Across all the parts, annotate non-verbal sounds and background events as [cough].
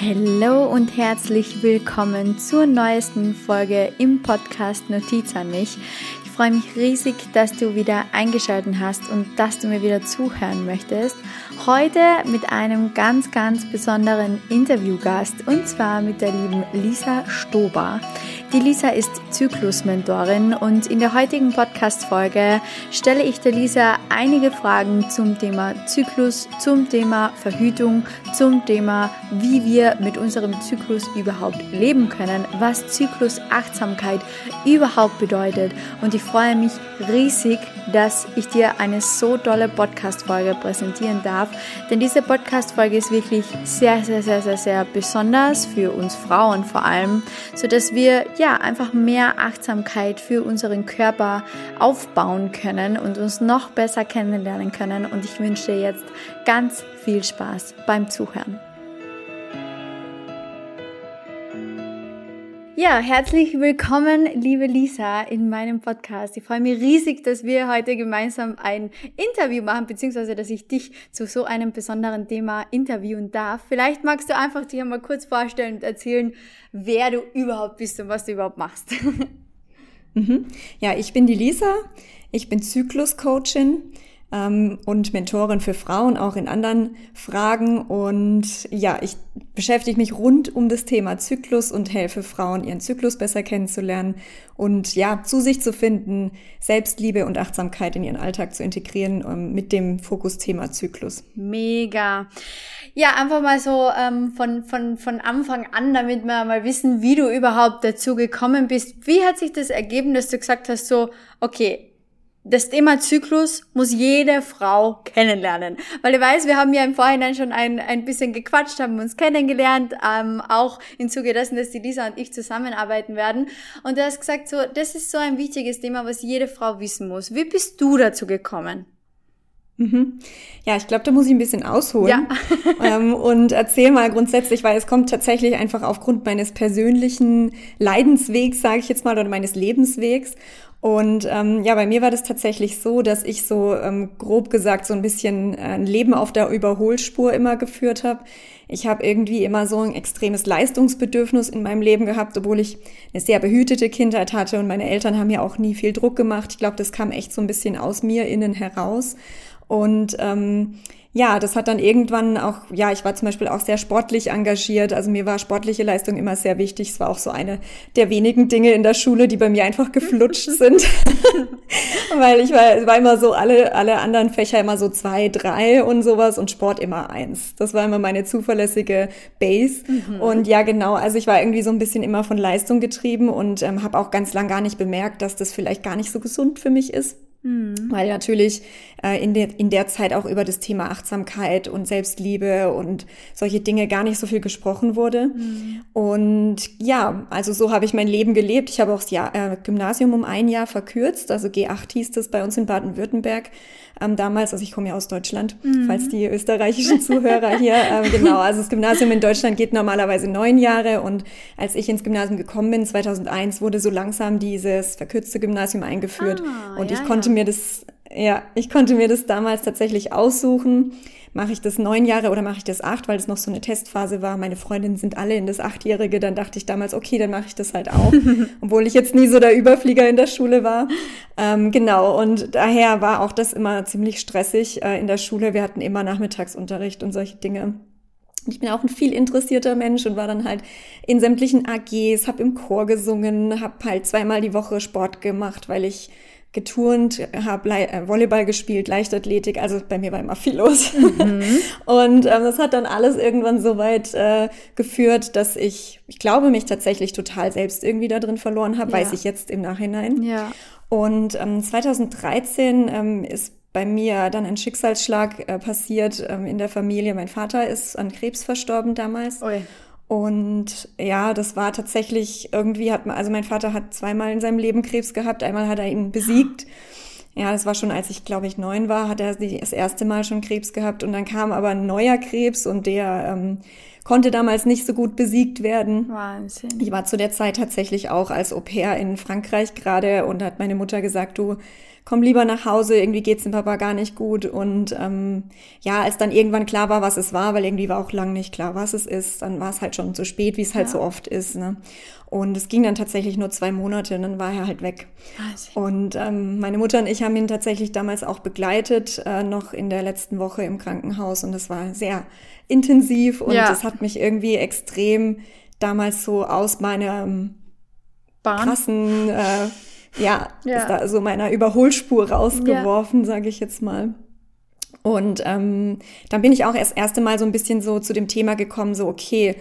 Hallo und herzlich willkommen zur neuesten Folge im Podcast Notiz an mich. Ich freue mich riesig, dass du wieder eingeschaltet hast und dass du mir wieder zuhören möchtest. Heute mit einem ganz, ganz besonderen Interviewgast und zwar mit der lieben Lisa Stober. Die Lisa ist Zyklusmentorin und in der heutigen Podcast-Folge stelle ich der Lisa einige Fragen zum Thema Zyklus, zum Thema Verhütung, zum Thema, wie wir mit unserem Zyklus überhaupt leben können, was Zyklusachtsamkeit überhaupt bedeutet. Und ich freue mich riesig, dass ich dir eine so tolle Podcast-Folge präsentieren darf, denn diese Podcast-Folge ist wirklich sehr, sehr, sehr, sehr, sehr besonders für uns Frauen vor allem, so dass wir ja, einfach mehr Achtsamkeit für unseren Körper aufbauen können und uns noch besser kennenlernen können. Und ich wünsche dir jetzt ganz viel Spaß beim Zuhören. Ja, herzlich willkommen, liebe Lisa, in meinem Podcast. Ich freue mich riesig, dass wir heute gemeinsam ein Interview machen, beziehungsweise dass ich dich zu so einem besonderen Thema interviewen darf. Vielleicht magst du einfach dich einmal kurz vorstellen und erzählen, wer du überhaupt bist und was du überhaupt machst. [laughs] Mhm. Ja, ich bin die Lisa. Ich bin Zykluscoachin ähm, und Mentorin für Frauen auch in anderen Fragen. Und ja, ich beschäftige mich rund um das Thema Zyklus und helfe Frauen, ihren Zyklus besser kennenzulernen und ja, zu sich zu finden, Selbstliebe und Achtsamkeit in ihren Alltag zu integrieren ähm, mit dem Fokusthema Zyklus. Mega. Ja, einfach mal so ähm, von, von, von Anfang an, damit wir mal wissen, wie du überhaupt dazu gekommen bist. Wie hat sich das ergeben, dass du gesagt hast, so, okay, das Thema Zyklus muss jede Frau kennenlernen. Weil ich weiß, wir haben ja im Vorhinein schon ein, ein bisschen gequatscht, haben uns kennengelernt, ähm, auch im Zuge dessen, dass die Lisa und ich zusammenarbeiten werden. Und du hast gesagt, so, das ist so ein wichtiges Thema, was jede Frau wissen muss. Wie bist du dazu gekommen? Mhm. Ja, ich glaube, da muss ich ein bisschen ausholen ja. [laughs] ähm, und erzähl mal grundsätzlich, weil es kommt tatsächlich einfach aufgrund meines persönlichen Leidenswegs, sage ich jetzt mal, oder meines Lebenswegs. Und ähm, ja, bei mir war das tatsächlich so, dass ich so ähm, grob gesagt so ein bisschen äh, ein Leben auf der Überholspur immer geführt habe. Ich habe irgendwie immer so ein extremes Leistungsbedürfnis in meinem Leben gehabt, obwohl ich eine sehr behütete Kindheit hatte und meine Eltern haben ja auch nie viel Druck gemacht. Ich glaube, das kam echt so ein bisschen aus mir innen heraus. Und ähm, ja, das hat dann irgendwann auch, ja, ich war zum Beispiel auch sehr sportlich engagiert. Also mir war sportliche Leistung immer sehr wichtig. Es war auch so eine der wenigen Dinge in der Schule, die bei mir einfach geflutscht [laughs] sind. [laughs] Weil ich war, war immer so, alle, alle anderen Fächer immer so zwei, drei und sowas und Sport immer eins. Das war immer meine zuverlässige Base. Mhm. Und ja, genau, also ich war irgendwie so ein bisschen immer von Leistung getrieben und ähm, habe auch ganz lang gar nicht bemerkt, dass das vielleicht gar nicht so gesund für mich ist. Mhm. Weil natürlich äh, in, der, in der Zeit auch über das Thema Achtsamkeit und Selbstliebe und solche Dinge gar nicht so viel gesprochen wurde. Mhm. Und ja, also so habe ich mein Leben gelebt. Ich habe auch das Jahr, äh, Gymnasium um ein Jahr verkürzt, also G8 hieß das bei uns in Baden-Württemberg ähm, damals. Also ich komme ja aus Deutschland, mhm. falls die österreichischen Zuhörer hier, [laughs] ähm, genau. Also das Gymnasium in Deutschland geht normalerweise neun Jahre und als ich ins Gymnasium gekommen bin, 2001, wurde so langsam dieses verkürzte Gymnasium eingeführt ah, und ja, ich konnte ja. mir das ja, ich konnte mir das damals tatsächlich aussuchen. Mache ich das neun Jahre oder mache ich das acht, weil es noch so eine Testphase war. Meine Freundinnen sind alle in das Achtjährige. Dann dachte ich damals, okay, dann mache ich das halt auch. [laughs] Obwohl ich jetzt nie so der Überflieger in der Schule war. Ähm, genau, und daher war auch das immer ziemlich stressig äh, in der Schule. Wir hatten immer Nachmittagsunterricht und solche Dinge. Ich bin auch ein viel interessierter Mensch und war dann halt in sämtlichen AGs, habe im Chor gesungen, habe halt zweimal die Woche Sport gemacht, weil ich geturnt, habe äh, Volleyball gespielt, Leichtathletik, also bei mir war immer viel los. Mhm. [laughs] Und ähm, das hat dann alles irgendwann so weit äh, geführt, dass ich, ich glaube, mich tatsächlich total selbst irgendwie da drin verloren habe, ja. weiß ich jetzt im Nachhinein. Ja. Und ähm, 2013 ähm, ist bei mir dann ein Schicksalsschlag äh, passiert ähm, in der Familie. Mein Vater ist an Krebs verstorben damals. Ui. Und ja, das war tatsächlich irgendwie hat man, also mein Vater hat zweimal in seinem Leben Krebs gehabt. Einmal hat er ihn besiegt. Ja, das war schon, als ich glaube ich neun war, hat er das erste Mal schon Krebs gehabt und dann kam aber ein neuer Krebs und der ähm, konnte damals nicht so gut besiegt werden. Wahnsinn. Ich war zu der Zeit tatsächlich auch als Au pair in Frankreich gerade und hat meine Mutter gesagt, du komm lieber nach Hause, irgendwie geht's dem Papa gar nicht gut. Und ähm, ja, als dann irgendwann klar war, was es war, weil irgendwie war auch lang nicht klar, was es ist, dann war es halt schon zu spät, wie es halt ja. so oft ist. Ne? Und es ging dann tatsächlich nur zwei Monate und dann war er halt weg. Also. Und ähm, meine Mutter und ich haben ihn tatsächlich damals auch begleitet, äh, noch in der letzten Woche im Krankenhaus. Und das war sehr intensiv und ja. das hat mich irgendwie extrem damals so aus meinem Bahn. krassen, äh, ja, ja. Da so meiner Überholspur rausgeworfen, ja. sage ich jetzt mal. Und ähm, dann bin ich auch erst erste Mal so ein bisschen so zu dem Thema gekommen, so okay,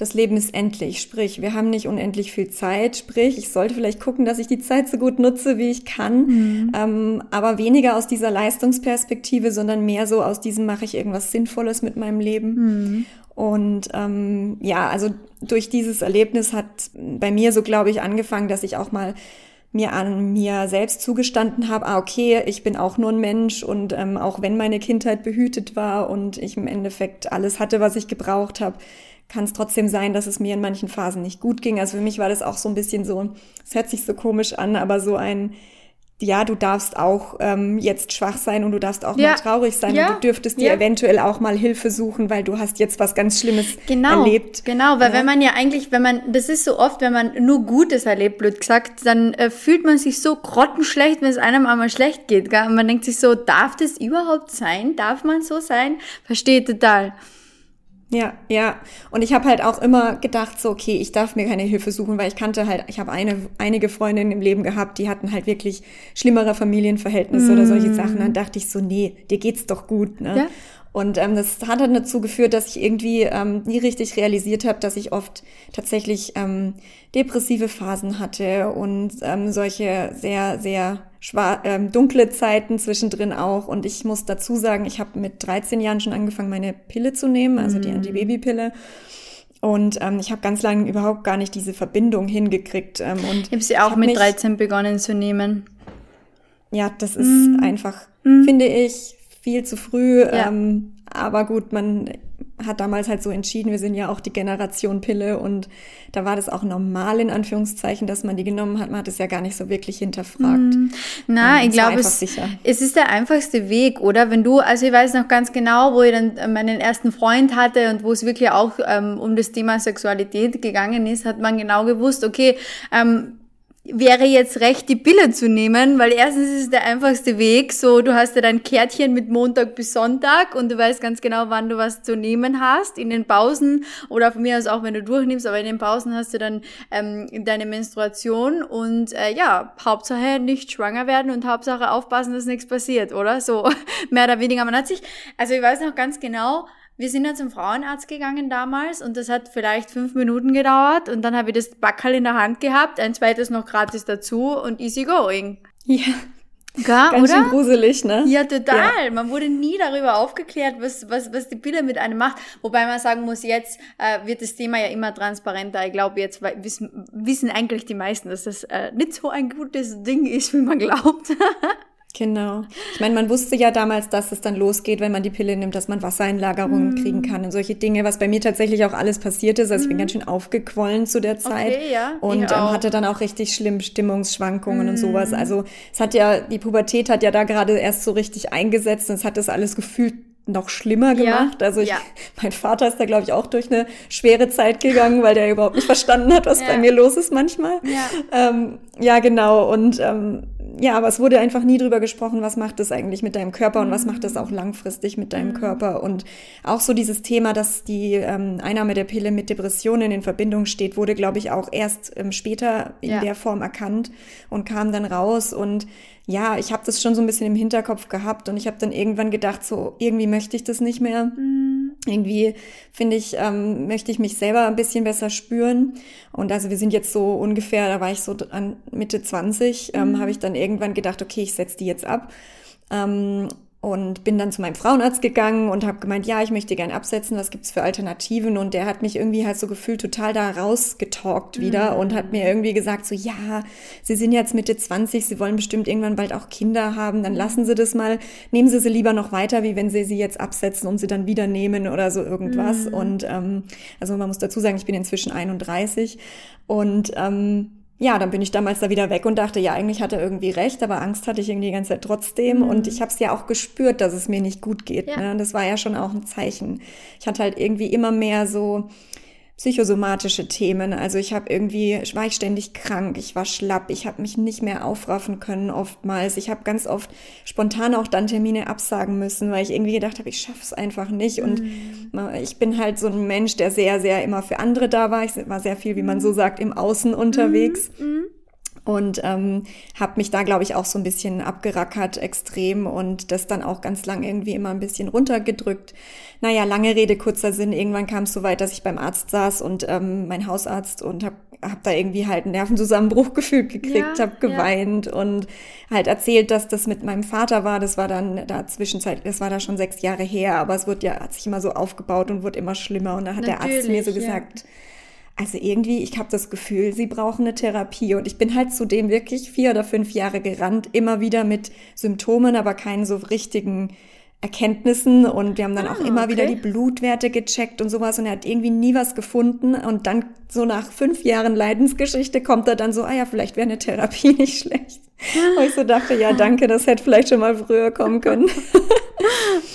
das Leben ist endlich. Sprich, wir haben nicht unendlich viel Zeit. Sprich, ich sollte vielleicht gucken, dass ich die Zeit so gut nutze, wie ich kann. Mhm. Ähm, aber weniger aus dieser Leistungsperspektive, sondern mehr so aus diesem, mache ich irgendwas Sinnvolles mit meinem Leben. Mhm. Und ähm, ja, also durch dieses Erlebnis hat bei mir so, glaube ich, angefangen, dass ich auch mal mir an mir selbst zugestanden habe, ah, okay, ich bin auch nur ein Mensch und ähm, auch wenn meine Kindheit behütet war und ich im Endeffekt alles hatte, was ich gebraucht habe, kann es trotzdem sein, dass es mir in manchen Phasen nicht gut ging. Also für mich war das auch so ein bisschen so, es hört sich so komisch an, aber so ein, ja, du darfst auch ähm, jetzt schwach sein und du darfst auch ja. mal traurig sein ja. und du dürftest dir ja. eventuell auch mal Hilfe suchen, weil du hast jetzt was ganz Schlimmes genau. erlebt. Genau, weil wenn man ja eigentlich, wenn man, das ist so oft, wenn man nur Gutes erlebt, blöd gesagt, dann äh, fühlt man sich so grottenschlecht, wenn es einem einmal schlecht geht. Gell? Und man denkt sich so, darf das überhaupt sein? Darf man so sein? Verstehe total. Ja, ja. Und ich habe halt auch immer gedacht, so, okay, ich darf mir keine Hilfe suchen, weil ich kannte halt, ich habe eine, einige Freundinnen im Leben gehabt, die hatten halt wirklich schlimmere Familienverhältnisse mm. oder solche Sachen. Dann dachte ich so, nee, dir geht's doch gut. Ne? Ja. Und ähm, das hat dann dazu geführt, dass ich irgendwie ähm, nie richtig realisiert habe, dass ich oft tatsächlich ähm, depressive Phasen hatte und ähm, solche sehr, sehr ähm, dunkle Zeiten zwischendrin auch. Und ich muss dazu sagen, ich habe mit 13 Jahren schon angefangen, meine Pille zu nehmen, also die mhm. Antibabypille. Und ähm, ich habe ganz lange überhaupt gar nicht diese Verbindung hingekriegt. Ähm, und ich habe sie auch hab mit 13 begonnen zu nehmen. Ja, das ist mm. einfach, mm. finde ich, viel zu früh. Ja. Ähm, aber gut, man hat damals halt so entschieden, wir sind ja auch die Generation Pille und da war das auch normal in Anführungszeichen, dass man die genommen hat. Man hat es ja gar nicht so wirklich hinterfragt. Mm, na, ähm, ich glaube, es, es ist der einfachste Weg, oder? Wenn du, also ich weiß noch ganz genau, wo ich dann meinen ersten Freund hatte und wo es wirklich auch ähm, um das Thema Sexualität gegangen ist, hat man genau gewusst, okay, ähm, wäre jetzt recht, die Pille zu nehmen, weil erstens ist es der einfachste Weg, so du hast ja dein Kärtchen mit Montag bis Sonntag und du weißt ganz genau, wann du was zu nehmen hast, in den Pausen oder von mir aus auch, wenn du durchnimmst, aber in den Pausen hast du dann ähm, deine Menstruation und äh, ja, Hauptsache nicht schwanger werden und Hauptsache aufpassen, dass nichts passiert, oder? So, [laughs] mehr oder weniger. Man hat sich, also ich weiß noch ganz genau, wir sind ja zum Frauenarzt gegangen damals und das hat vielleicht fünf Minuten gedauert und dann habe ich das Backerl in der Hand gehabt, ein zweites noch gratis dazu und easy going. Ja. Gar, Ganz oder? schön gruselig, ne? Ja, total. Ja. Man wurde nie darüber aufgeklärt, was, was, was die Pille mit einem macht. Wobei man sagen muss, jetzt äh, wird das Thema ja immer transparenter. Ich glaube, jetzt wissen, wissen eigentlich die meisten, dass das äh, nicht so ein gutes Ding ist, wie man glaubt. [laughs] Genau. Ich meine, man wusste ja damals, dass es dann losgeht, wenn man die Pille nimmt, dass man Wassereinlagerungen mm. kriegen kann und solche Dinge, was bei mir tatsächlich auch alles passiert ist. Also mm. ich bin mhm. ganz schön aufgequollen zu der Zeit okay, ja. und ähm, hatte dann auch richtig schlimm Stimmungsschwankungen mm. und sowas. Mhm. Also es hat ja, die Pubertät hat ja da gerade erst so richtig eingesetzt und es hat das alles gefühlt noch schlimmer gemacht. Ja, also ich, ja. [laughs] mein Vater ist da, glaube ich, auch durch eine schwere Zeit gegangen, weil der überhaupt nicht verstanden hat, was [laughs] ja. bei mir los ist manchmal. Ja, ähm, ja genau. Und ähm, ja, aber es wurde einfach nie drüber gesprochen, was macht das eigentlich mit deinem Körper und was macht das auch langfristig mit deinem mhm. Körper. Und auch so dieses Thema, dass die ähm, Einnahme der Pille mit Depressionen in Verbindung steht, wurde, glaube ich, auch erst ähm, später in ja. der Form erkannt und kam dann raus. Und ja, ich habe das schon so ein bisschen im Hinterkopf gehabt und ich habe dann irgendwann gedacht, so irgendwie möchte ich das nicht mehr. Mhm irgendwie finde ich, ähm, möchte ich mich selber ein bisschen besser spüren. Und also wir sind jetzt so ungefähr, da war ich so an Mitte 20, ähm, mhm. habe ich dann irgendwann gedacht, okay, ich setze die jetzt ab. Ähm, und bin dann zu meinem Frauenarzt gegangen und habe gemeint, ja, ich möchte gern absetzen, was gibt's für Alternativen? Und der hat mich irgendwie halt so gefühlt total da rausgetalkt wieder mhm. und hat mir irgendwie gesagt, so, ja, Sie sind jetzt Mitte 20, Sie wollen bestimmt irgendwann bald auch Kinder haben, dann lassen Sie das mal, nehmen Sie sie lieber noch weiter, wie wenn Sie sie jetzt absetzen und sie dann wieder nehmen oder so irgendwas. Mhm. Und ähm, also man muss dazu sagen, ich bin inzwischen 31 und ähm, ja, dann bin ich damals da wieder weg und dachte, ja, eigentlich hat er irgendwie recht, aber Angst hatte ich irgendwie die ganze Zeit trotzdem. Mhm. Und ich habe es ja auch gespürt, dass es mir nicht gut geht. Ja. Ne? Das war ja schon auch ein Zeichen. Ich hatte halt irgendwie immer mehr so psychosomatische Themen. Also ich habe irgendwie, war ich ständig krank, ich war schlapp, ich habe mich nicht mehr aufraffen können oftmals. Ich habe ganz oft spontan auch dann Termine absagen müssen, weil ich irgendwie gedacht habe, ich schaffe es einfach nicht. Und mhm. ich bin halt so ein Mensch, der sehr, sehr immer für andere da war. Ich war sehr viel, wie man so sagt, im Außen unterwegs. Mhm. mhm und ähm, habe mich da, glaube ich, auch so ein bisschen abgerackert extrem und das dann auch ganz lang irgendwie immer ein bisschen runtergedrückt. Naja, lange Rede, kurzer Sinn. Irgendwann kam es so weit, dass ich beim Arzt saß und ähm, mein Hausarzt und habe hab da irgendwie halt einen Nervenzusammenbruch [laughs] gefühlt gekriegt, ja, habe geweint ja. und halt erzählt, dass das mit meinem Vater war. Das war dann da zwischenzeit, das war da schon sechs Jahre her, aber es wird ja, hat sich immer so aufgebaut und wurde immer schlimmer. Und da hat Natürlich, der Arzt mir so gesagt, ja also irgendwie, ich habe das Gefühl, sie brauchen eine Therapie. Und ich bin halt zudem wirklich vier oder fünf Jahre gerannt, immer wieder mit Symptomen, aber keinen so richtigen Erkenntnissen. Und wir haben dann ah, auch immer okay. wieder die Blutwerte gecheckt und sowas. Und er hat irgendwie nie was gefunden. Und dann so nach fünf Jahren Leidensgeschichte kommt er dann so, ah ja, vielleicht wäre eine Therapie [laughs] nicht schlecht. Wo ich so dachte, ja, danke, das hätte vielleicht schon mal früher kommen können.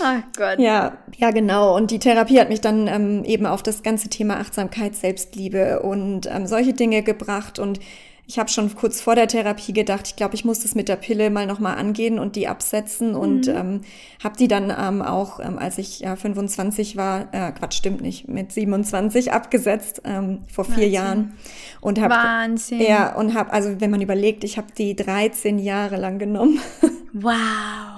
Ach [laughs] Gott. Ja, ja, genau. Und die Therapie hat mich dann ähm, eben auf das ganze Thema Achtsamkeit, Selbstliebe und ähm, solche Dinge gebracht. Und ich habe schon kurz vor der Therapie gedacht, ich glaube, ich muss das mit der Pille mal nochmal angehen und die absetzen mhm. und ähm, habe die dann ähm, auch, ähm, als ich ja, 25 war, äh, Quatsch, stimmt nicht, mit 27 abgesetzt ähm, vor vier Wahnsinn. Jahren und habe Wahnsinn. Ja, und habe also wenn man überlegt, ich habe die 13 Jahre lang genommen. [laughs] Wow.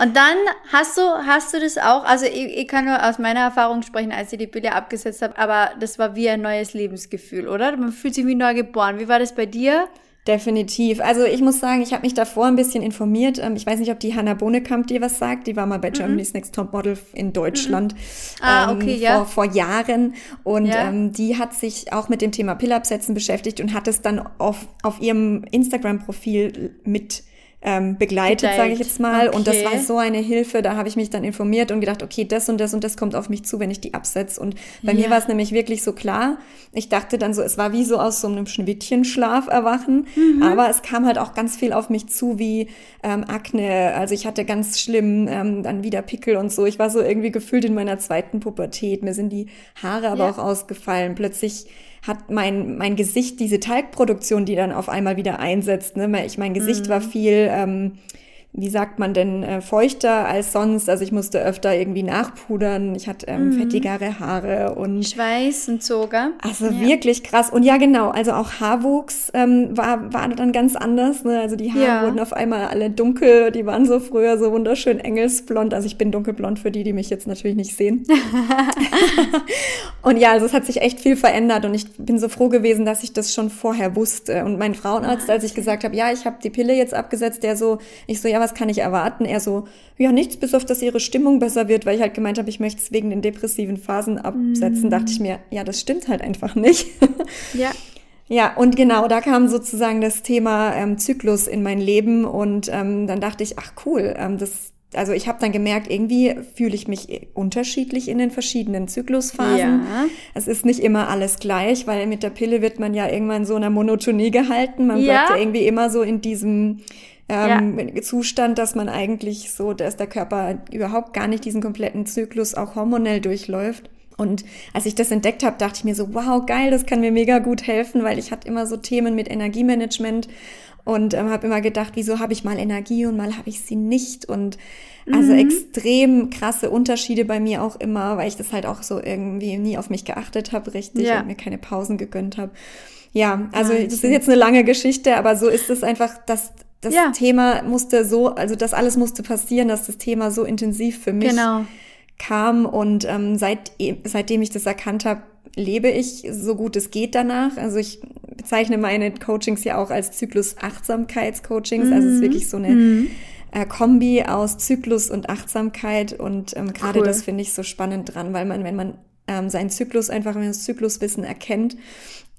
Und dann hast du, hast du das auch, also ich, ich kann nur aus meiner Erfahrung sprechen, als ich die Pille abgesetzt habe, aber das war wie ein neues Lebensgefühl, oder? Man fühlt sich wie neu geboren. Wie war das bei dir? Definitiv. Also ich muss sagen, ich habe mich davor ein bisschen informiert. Ähm, ich weiß nicht, ob die Hanna Bohnekamp dir was sagt. Die war mal bei mhm. Germany's Next Top Model in Deutschland mhm. ah, okay, ähm, ja. vor, vor Jahren. Und ja. ähm, die hat sich auch mit dem Thema Pillabsetzen beschäftigt und hat es dann auf, auf ihrem Instagram-Profil mit ähm, begleitet, sage ich jetzt mal. Okay. Und das war so eine Hilfe. Da habe ich mich dann informiert und gedacht, okay, das und das und das kommt auf mich zu, wenn ich die absetze. Und bei ja. mir war es nämlich wirklich so klar. Ich dachte dann so, es war wie so aus so einem Schneewittchenschlaf erwachen. Mhm. Aber es kam halt auch ganz viel auf mich zu, wie ähm, Akne. Also ich hatte ganz schlimm ähm, dann wieder Pickel und so. Ich war so irgendwie gefühlt in meiner zweiten Pubertät. Mir sind die Haare aber ja. auch ausgefallen. Plötzlich hat mein, mein Gesicht diese Talgproduktion, die dann auf einmal wieder einsetzt. Ne? Ich, mein Gesicht mhm. war viel ähm, wie sagt man denn, äh, feuchter als sonst. Also ich musste öfter irgendwie nachpudern. Ich hatte ähm, mhm. fettigere Haare und Schweiß und Zoga. Also ja. wirklich krass. Und ja, genau. Also auch Haarwuchs ähm, war, war dann ganz anders. Ne? Also die Haare ja. wurden auf einmal alle dunkel. Die waren so früher so wunderschön engelsblond. Also ich bin dunkelblond für die, die mich jetzt natürlich nicht sehen. [laughs] und ja, also es hat sich echt viel verändert und ich bin so froh gewesen, dass ich das schon vorher wusste. Und mein Frauenarzt, als ich gesagt habe, ja, ich habe die Pille jetzt abgesetzt, der so, ich so, ja, was kann ich erwarten? Er so, ja, nichts, bis auf, dass ihre Stimmung besser wird, weil ich halt gemeint habe, ich möchte es wegen den depressiven Phasen absetzen, mm. dachte ich mir, ja, das stimmt halt einfach nicht. [laughs] Ja. Ja, und genau, da kam sozusagen das Thema ähm, Zyklus in mein Leben und ähm, dann dachte ich, ach cool, ähm, das, also ich habe dann gemerkt, irgendwie fühle ich mich unterschiedlich in den verschiedenen Zyklusphasen. Ja. Es ist nicht immer alles gleich, weil mit der Pille wird man ja irgendwann so einer Monotonie gehalten. Man ja. bleibt ja irgendwie immer so in diesem ähm, ja. Zustand, dass man eigentlich so, dass der Körper überhaupt gar nicht diesen kompletten Zyklus auch hormonell durchläuft. Und als ich das entdeckt habe, dachte ich mir so, wow, geil, das kann mir mega gut helfen, weil ich hatte immer so Themen mit Energiemanagement und ähm, habe immer gedacht, wieso habe ich mal Energie und mal habe ich sie nicht und also mhm. extrem krasse Unterschiede bei mir auch immer, weil ich das halt auch so irgendwie nie auf mich geachtet habe, richtig, ja. und mir keine Pausen gegönnt habe. Ja, also ah, das ist jetzt eine lange Geschichte, aber so ist es einfach, dass das ja. Thema musste so, also das alles musste passieren, dass das Thema so intensiv für mich genau. kam. Und ähm, seit, seitdem ich das erkannt habe, lebe ich so gut es geht danach. Also ich bezeichne meine Coachings ja auch als Zyklus-Achtsamkeits-Coachings. Mhm. Also es ist wirklich so eine mhm. äh, Kombi aus Zyklus und Achtsamkeit. Und ähm, gerade cool. das finde ich so spannend dran, weil man, wenn man ähm, seinen Zyklus einfach, wenn man das Zykluswissen erkennt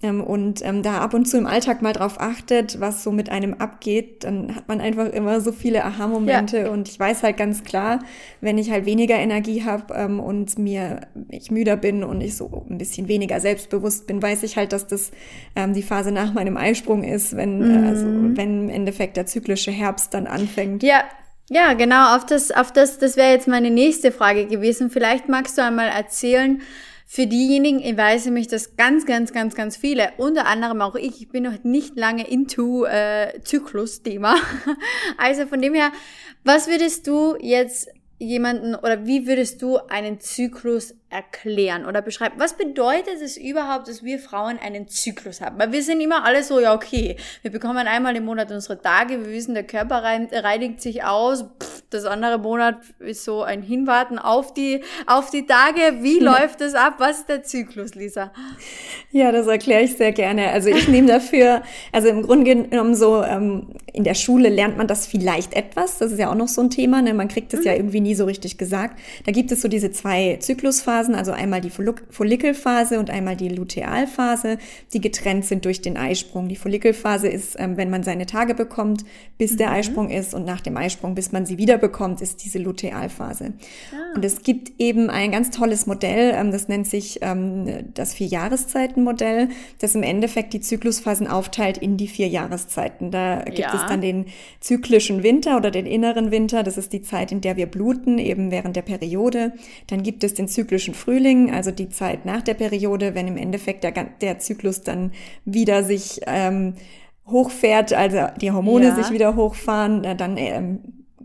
und ähm, da ab und zu im Alltag mal drauf achtet, was so mit einem abgeht, dann hat man einfach immer so viele Aha-Momente ja. und ich weiß halt ganz klar, wenn ich halt weniger Energie habe ähm, und mir ich müder bin und ich so ein bisschen weniger selbstbewusst bin, weiß ich halt, dass das ähm, die Phase nach meinem Eisprung ist, wenn mhm. also wenn im Endeffekt der zyklische Herbst dann anfängt. Ja, ja, genau, auf das, auf das, das wäre jetzt meine nächste Frage gewesen. Vielleicht magst du einmal erzählen, für diejenigen, ich weiß nämlich, dass ganz, ganz, ganz, ganz viele, unter anderem auch ich, ich bin noch nicht lange into äh, Zyklus-Thema. [laughs] Also von dem her, was würdest du jetzt jemanden oder wie würdest du einen Zyklus erklären oder beschreiben? Was bedeutet es überhaupt, dass wir Frauen einen Zyklus haben? Weil wir sind immer alle so, ja, okay, wir bekommen einmal im Monat unsere Tage, wir wissen, der Körper reinigt sich aus, pff, das andere Monat ist so ein Hinwarten auf die, auf die Tage. Wie läuft das ab? Was ist der Zyklus, Lisa? Ja, das erkläre ich sehr gerne. Also ich nehme dafür, also im Grunde genommen so, ähm, in der Schule lernt man das vielleicht etwas, das ist ja auch noch so ein Thema, ne? man kriegt es mhm. ja irgendwie nie so richtig gesagt. Da gibt es so diese zwei Zyklusphasen, also einmal die Follikelphase und einmal die Lutealphase, die getrennt sind durch den Eisprung. Die Follikelphase ist, ähm, wenn man seine Tage bekommt, bis mhm. der Eisprung ist und nach dem Eisprung, bis man sie wieder bekommt, ist diese Lutealphase. Ah. Und es gibt eben ein ganz tolles Modell, ähm, das nennt sich ähm, das Vier-Jahreszeiten-Modell, das im Endeffekt die Zyklusphasen aufteilt in die vier Jahreszeiten. Da gibt ja. es dann den zyklischen Winter oder den inneren Winter, das ist die Zeit, in der wir bluten eben während der Periode. Dann gibt es den zyklischen Frühling, also die Zeit nach der Periode, wenn im Endeffekt der, der Zyklus dann wieder sich ähm, hochfährt, also die Hormone ja. sich wieder hochfahren, dann ähm,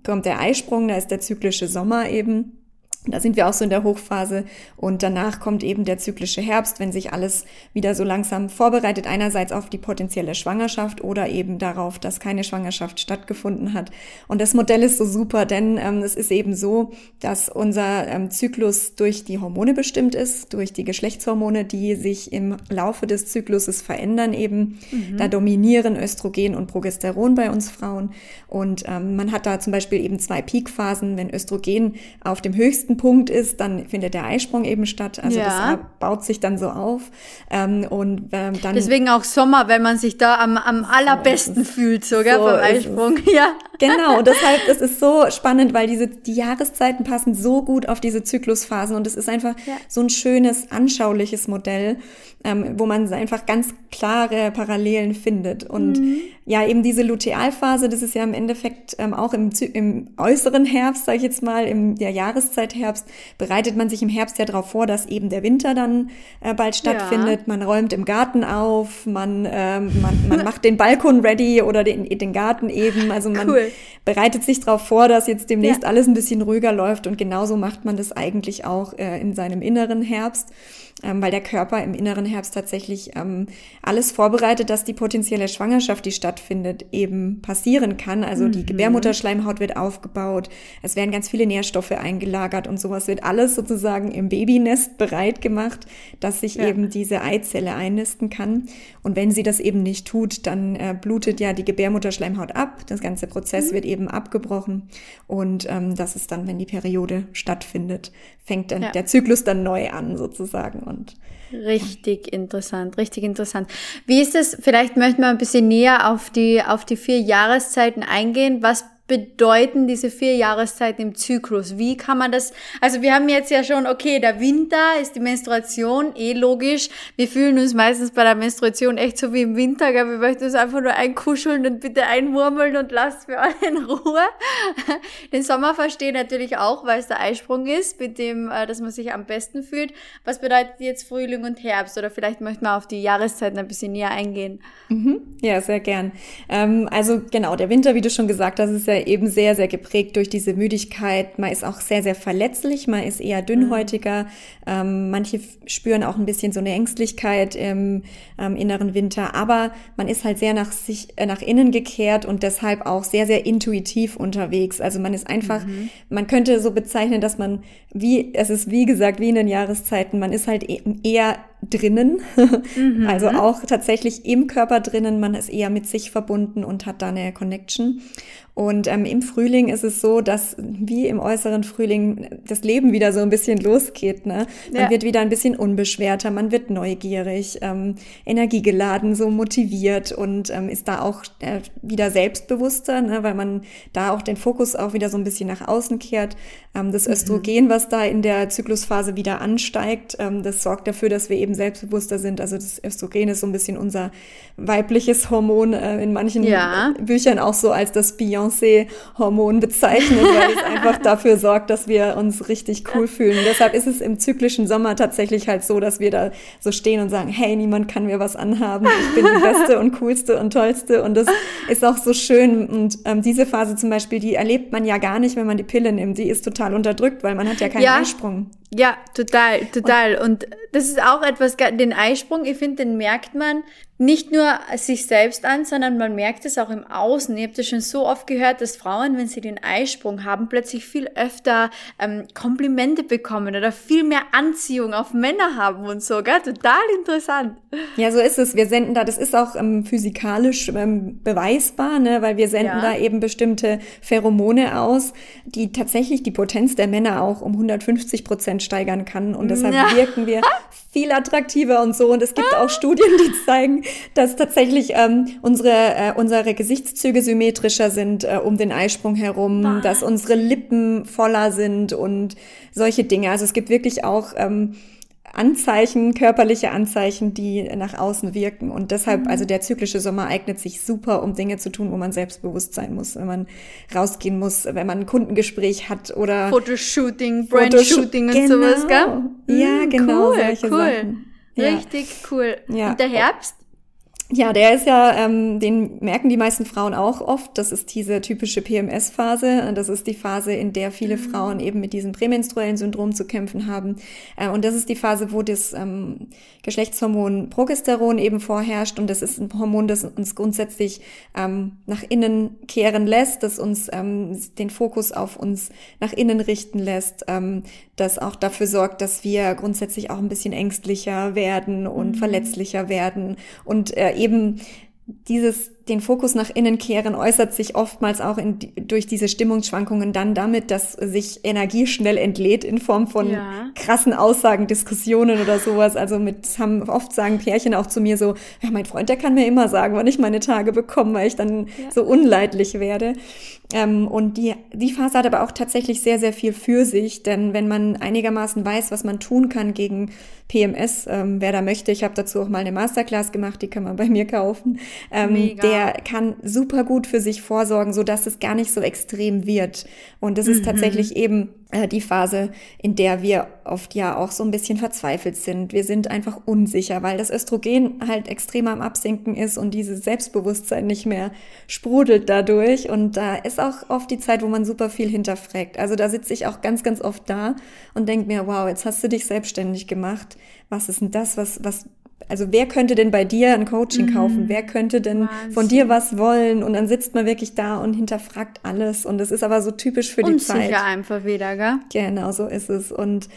kommt der Eisprung, da ist der zyklische Sommer eben. Da sind wir auch so in der Hochphase und danach kommt eben der zyklische Herbst, wenn sich alles wieder so langsam vorbereitet, einerseits auf die potenzielle Schwangerschaft oder eben darauf, dass keine Schwangerschaft stattgefunden hat. Und das Modell ist so super, denn ähm, es ist eben so, dass unser ähm, Zyklus durch die Hormone bestimmt ist, durch die Geschlechtshormone, die sich im Laufe des Zykluses verändern eben. Mhm. Da dominieren Östrogen und Progesteron bei uns Frauen und ähm, man hat da zum Beispiel eben zwei Peakphasen, wenn Östrogen auf dem höchsten höchsten Punkt ist, dann findet der Eisprung eben statt. Also ja. das baut sich dann so auf. Ähm, und ähm, dann Deswegen auch Sommer, wenn man sich da am, am allerbesten so fühlt, sogar so beim Eisprung. [laughs] Ja. Genau, und deshalb, das ist so spannend, weil diese, die Jahreszeiten passen so gut auf diese Zyklusphasen und es ist einfach ja. so ein schönes, anschauliches Modell, ähm, wo man einfach ganz klare Parallelen findet. Und mhm. ja, eben diese Lutealphase, das ist ja im Endeffekt ähm, auch im, im äußeren Herbst, sage ich jetzt mal, im der Jahreszeit Herbst, bereitet man sich im Herbst ja darauf vor, dass eben der Winter dann äh, bald stattfindet. Ja. Man räumt im Garten auf, man, ähm, man, man macht den Balkon ready oder den, den Garten eben. Also man cool. bereitet sich darauf vor, dass jetzt demnächst ja. alles ein bisschen ruhiger läuft und genauso macht man das eigentlich auch äh, in seinem inneren Herbst ähm, weil der Körper im inneren Herbst tatsächlich ähm, alles vorbereitet, dass die potenzielle Schwangerschaft, die stattfindet, eben passieren kann. Also mhm. die Gebärmutterschleimhaut wird aufgebaut, es werden ganz viele Nährstoffe eingelagert und sowas wird alles sozusagen im Babynest bereit gemacht, dass sich ja. eben diese Eizelle einnisten kann. Und wenn sie das eben nicht tut, dann äh, blutet ja die Gebärmutterschleimhaut ab. Das ganze Prozess mhm. wird eben abgebrochen und ähm, das ist dann, wenn die Periode stattfindet, fängt dann ja. der Zyklus dann neu an sozusagen und Richtig interessant, richtig interessant. Wie ist es? Vielleicht möchten wir ein bisschen näher auf die, auf die vier Jahreszeiten eingehen. Was bedeuten diese vier Jahreszeiten im Zyklus? Wie kann man das, also wir haben jetzt ja schon, okay, der Winter ist die Menstruation, eh logisch. Wir fühlen uns meistens bei der Menstruation echt so wie im Winter, gell? wir möchten uns einfach nur einkuscheln und bitte einmurmeln und lasst für alle in Ruhe. [laughs] Den Sommer verstehe natürlich auch, weil es der Eisprung ist, mit dem, äh, dass man sich am besten fühlt. Was bedeutet jetzt Frühling und Herbst? Oder vielleicht möchten wir auf die Jahreszeiten ein bisschen näher eingehen. Mhm. Ja, sehr gern. Ähm, also genau, der Winter, wie du schon gesagt hast, ist ja eben sehr, sehr geprägt durch diese Müdigkeit. Man ist auch sehr, sehr verletzlich, man ist eher dünnhäutiger. Ähm, manche spüren auch ein bisschen so eine Ängstlichkeit im ähm, inneren Winter, aber man ist halt sehr nach sich, äh, nach innen gekehrt und deshalb auch sehr, sehr intuitiv unterwegs. Also man ist einfach, mhm. man könnte so bezeichnen, dass man wie, es ist wie gesagt, wie in den Jahreszeiten, man ist halt e-, eher drinnen, mhm. also auch tatsächlich im Körper drinnen. Man ist eher mit sich verbunden und hat da eine Connection. Und ähm, im Frühling ist es so, dass wie im äußeren Frühling das Leben wieder so ein bisschen losgeht. Ne? Man ja. wird wieder ein bisschen unbeschwerter, man wird neugierig, ähm, energiegeladen, so motiviert und ähm, ist da auch äh, wieder selbstbewusster, ne? weil man da auch den Fokus auch wieder so ein bisschen nach außen kehrt. Ähm, das mhm. Östrogen, was da in der Zyklusphase wieder ansteigt, ähm, das sorgt dafür, dass wir eben selbstbewusster sind. Also das Östrogen ist so ein bisschen unser weibliches Hormon, äh, in manchen ja. Büchern auch so als das Beyoncé Beyoncé-Hormon bezeichnet, weil es einfach [laughs] dafür sorgt, dass wir uns richtig cool fühlen. Und deshalb ist es im zyklischen Sommer tatsächlich halt so, dass wir da so stehen und sagen, hey, niemand kann mir was anhaben. Ich bin die Beste und Coolste und Tollste. Und das ist auch so schön. Und ähm, diese Phase zum Beispiel, die erlebt man ja gar nicht, wenn man die Pille nimmt. Die ist total unterdrückt, weil man hat ja keinen ja. Einsprung. Ja, total, total. Und, und das ist auch etwas, den Eisprung, ich finde, den merkt man nicht nur sich selbst an, sondern man merkt es auch im Außen. Ihr habt das schon so oft gehört, dass Frauen, wenn sie den Eisprung haben, plötzlich viel öfter ähm, Komplimente bekommen oder viel mehr Anziehung auf Männer haben und so, gell? Total interessant. Ja, so ist es. Wir senden da, das ist auch ähm, physikalisch ähm, beweisbar, ne? weil wir senden ja. da eben bestimmte Pheromone aus, die tatsächlich die Potenz der Männer auch um 150 Prozent steigern kann. Und deshalb ja. wirken wir [laughs] viel attraktiver und so. Und es gibt auch Studien, die zeigen, dass tatsächlich ähm, unsere, äh, unsere Gesichtszüge symmetrischer sind äh, um den Eisprung herum, Was? dass unsere Lippen voller sind und solche Dinge. Also es gibt wirklich auch ähm, Anzeichen, körperliche Anzeichen, die nach außen wirken. Und deshalb, also der zyklische Sommer eignet sich super, um Dinge zu tun, wo man selbstbewusst sein muss, wenn man rausgehen muss, wenn man ein Kundengespräch hat oder Fotoshooting, Brandshooting und genau. sowas, gell? Ja, mhm, genau, cool, cool. Sachen. Ja. Richtig cool. Ja. Und der Herbst? Ja, der ist ja, ähm, den merken die meisten Frauen auch oft. Das ist diese typische PMS-Phase. Das ist die Phase, in der viele mhm. Frauen eben mit diesem prämenstruellen Syndrom zu kämpfen haben. Äh, und das ist die Phase, wo das ähm, Geschlechtshormon Progesteron eben vorherrscht. Und das ist ein Hormon, das uns grundsätzlich ähm, nach innen kehren lässt, das uns ähm, den Fokus auf uns nach innen richten lässt, ähm, das auch dafür sorgt, dass wir grundsätzlich auch ein bisschen ängstlicher werden und mhm. verletzlicher werden und äh, eben dieses den Fokus nach innen kehren äußert sich oftmals auch in, durch diese Stimmungsschwankungen dann damit, dass sich Energie schnell entlädt in Form von ja. krassen Aussagen, Diskussionen oder sowas. Also mit haben oft sagen Pärchen auch zu mir so, ja, mein Freund, der kann mir immer sagen, wann ich meine Tage bekomme, weil ich dann ja. so unleidlich werde. Ähm, und die, die Phase hat aber auch tatsächlich sehr, sehr viel für sich, denn wenn man einigermaßen weiß, was man tun kann gegen PMS, ähm, wer da möchte, ich habe dazu auch mal eine Masterclass gemacht, die kann man bei mir kaufen, ähm, der der kann super gut für sich vorsorgen, so dass es gar nicht so extrem wird. Und das ist mhm. tatsächlich eben äh, die Phase, in der wir oft ja auch so ein bisschen verzweifelt sind. Wir sind einfach unsicher, weil das Östrogen halt extrem am Absinken ist und dieses Selbstbewusstsein nicht mehr sprudelt dadurch. Und da ist auch oft die Zeit, wo man super viel hinterfragt. Also da sitze ich auch ganz, ganz oft da und denke mir, wow, jetzt hast du dich selbstständig gemacht. Was ist denn das? Was, was also wer könnte denn bei dir ein Coaching mhm. kaufen? Wer könnte denn Wahnsinn. von dir was wollen? Und dann sitzt man wirklich da und hinterfragt alles. Und das ist aber so typisch für Unsicher die Zeit. Unsicher einfach wieder, gell? Genau, so ist es. Und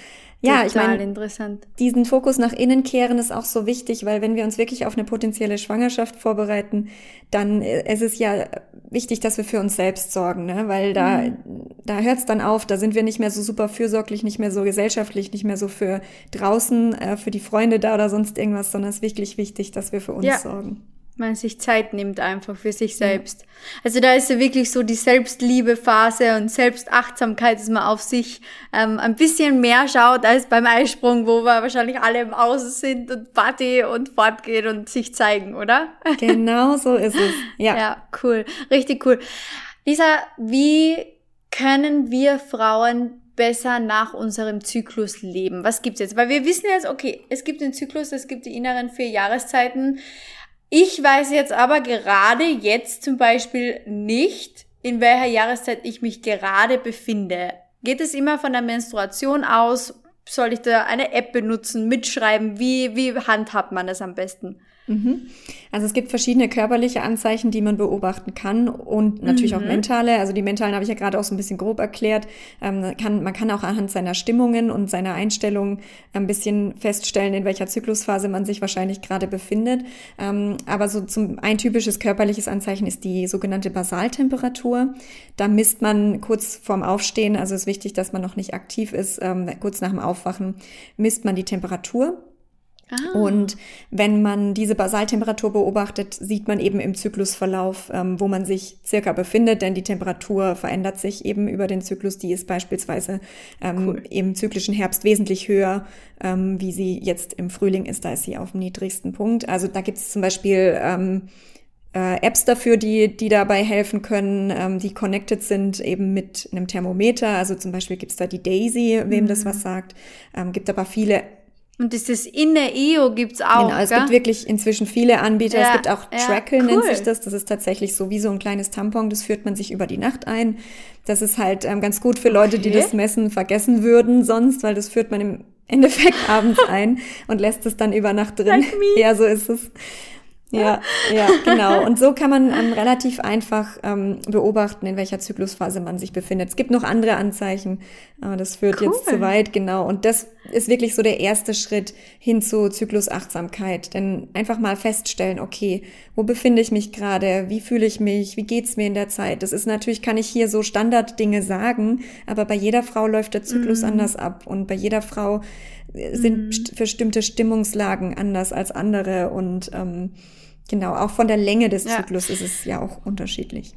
ja, ich meine, interessant. diesen Fokus nach innen kehren ist auch so wichtig, weil wenn wir uns wirklich auf eine potenzielle Schwangerschaft vorbereiten, dann ist es ja wichtig, dass wir für uns selbst sorgen, ne? weil da, mhm. da hört es dann auf, da sind wir nicht mehr so super fürsorglich, nicht mehr so gesellschaftlich, nicht mehr so für draußen, äh, für die Freunde da oder sonst irgendwas, sondern es ist wirklich wichtig, dass wir für uns ja. sorgen man sich Zeit nimmt einfach für sich selbst. Ja. Also da ist ja wirklich so die Selbstliebe-Phase und Selbstachtsamkeit, dass man auf sich ähm, ein bisschen mehr schaut als beim Eisprung, wo wir wahrscheinlich alle im Außen sind und Party und fortgehen und sich zeigen, oder? Genau so ist es. Ja. Ja, cool. Richtig cool. Lisa, wie können wir Frauen besser nach unserem Zyklus leben? Was gibt's jetzt? Weil wir wissen jetzt, okay, es gibt den Zyklus, es gibt die inneren vier Jahreszeiten. Ich weiß jetzt aber gerade jetzt zum Beispiel nicht, in welcher Jahreszeit ich mich gerade befinde. Geht es immer von der Menstruation aus? soll ich da eine App benutzen, mitschreiben? Wie, wie handhabt man das am besten? Mhm. Also es gibt verschiedene körperliche Anzeichen, die man beobachten kann und natürlich mhm. auch mentale. Also die mentalen habe ich ja gerade auch so ein bisschen grob erklärt. Ähm, kann, man kann auch anhand seiner Stimmungen und seiner Einstellung ein bisschen feststellen, in welcher Zyklusphase man sich wahrscheinlich gerade befindet. Ähm, aber so zum ein typisches körperliches Anzeichen ist die sogenannte Basaltemperatur. Da misst man kurz vorm Aufstehen, also ist wichtig, dass man noch nicht aktiv ist, ähm, kurz nach dem Aufwachen misst man die Temperatur Ah. Und wenn man diese Basaltemperatur beobachtet, sieht man eben im Zyklusverlauf, ähm, wo man sich circa befindet, denn die Temperatur verändert sich eben über den Zyklus. Die ist beispielsweise ähm, cool. im zyklischen Herbst wesentlich höher, ähm, wie sie jetzt im Frühling ist. Da ist sie auf dem niedrigsten Punkt. Also da gibt es zum Beispiel ähm, äh, Apps dafür, die, die dabei helfen können, ähm, die connected sind eben mit einem Thermometer. Also zum Beispiel gibt's da die Daisy, wem mhm. das was sagt. Ähm, gibt aber viele und dieses Inner EO gibt's auch. Genau, es gell? gibt wirklich inzwischen viele Anbieter. Ja, es gibt auch ja, Trackle, cool. nennt sich das. Das ist tatsächlich so wie so ein kleines Tampon. Das führt man sich über die Nacht ein. Das ist halt ähm, ganz gut für Leute, okay. die das Messen vergessen würden sonst, weil das führt man im Endeffekt abends [laughs] ein und lässt es dann über Nacht drin. Like ja, so ist es. Ja, ja, genau. Und so kann man ähm, relativ einfach ähm, beobachten, in welcher Zyklusphase man sich befindet. Es gibt noch andere Anzeichen, aber das führt cool. jetzt zu weit, genau. Und das ist wirklich so der erste Schritt hin zu Zyklusachtsamkeit. Denn einfach mal feststellen, okay, wo befinde ich mich gerade? Wie fühle ich mich? Wie geht's mir in der Zeit? Das ist natürlich, kann ich hier so Standarddinge sagen, aber bei jeder Frau läuft der Zyklus mhm. anders ab und bei jeder Frau äh, sind mhm. bestimmte Stimmungslagen anders als andere und ähm, Genau, auch von der Länge des ja. Zyklus ist es ja auch unterschiedlich.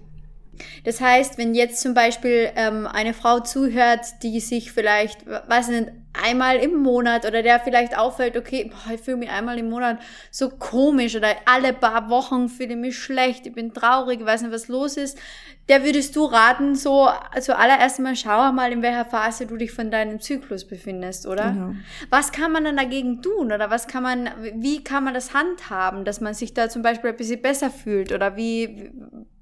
Das heißt, wenn jetzt zum Beispiel ähm, eine Frau zuhört, die sich vielleicht, weiß nicht, einmal im Monat oder der vielleicht auffällt, okay, boah, ich fühle mich einmal im Monat so komisch oder alle paar Wochen fühle ich mich schlecht, ich bin traurig, ich weiß nicht, was los ist, der würdest du raten, so zuallererst mal schau mal, in welcher Phase du dich von deinem Zyklus befindest, oder? Genau. Was kann man dann dagegen tun oder was kann man, wie kann man das handhaben, dass man sich da zum Beispiel ein bisschen besser fühlt oder wie,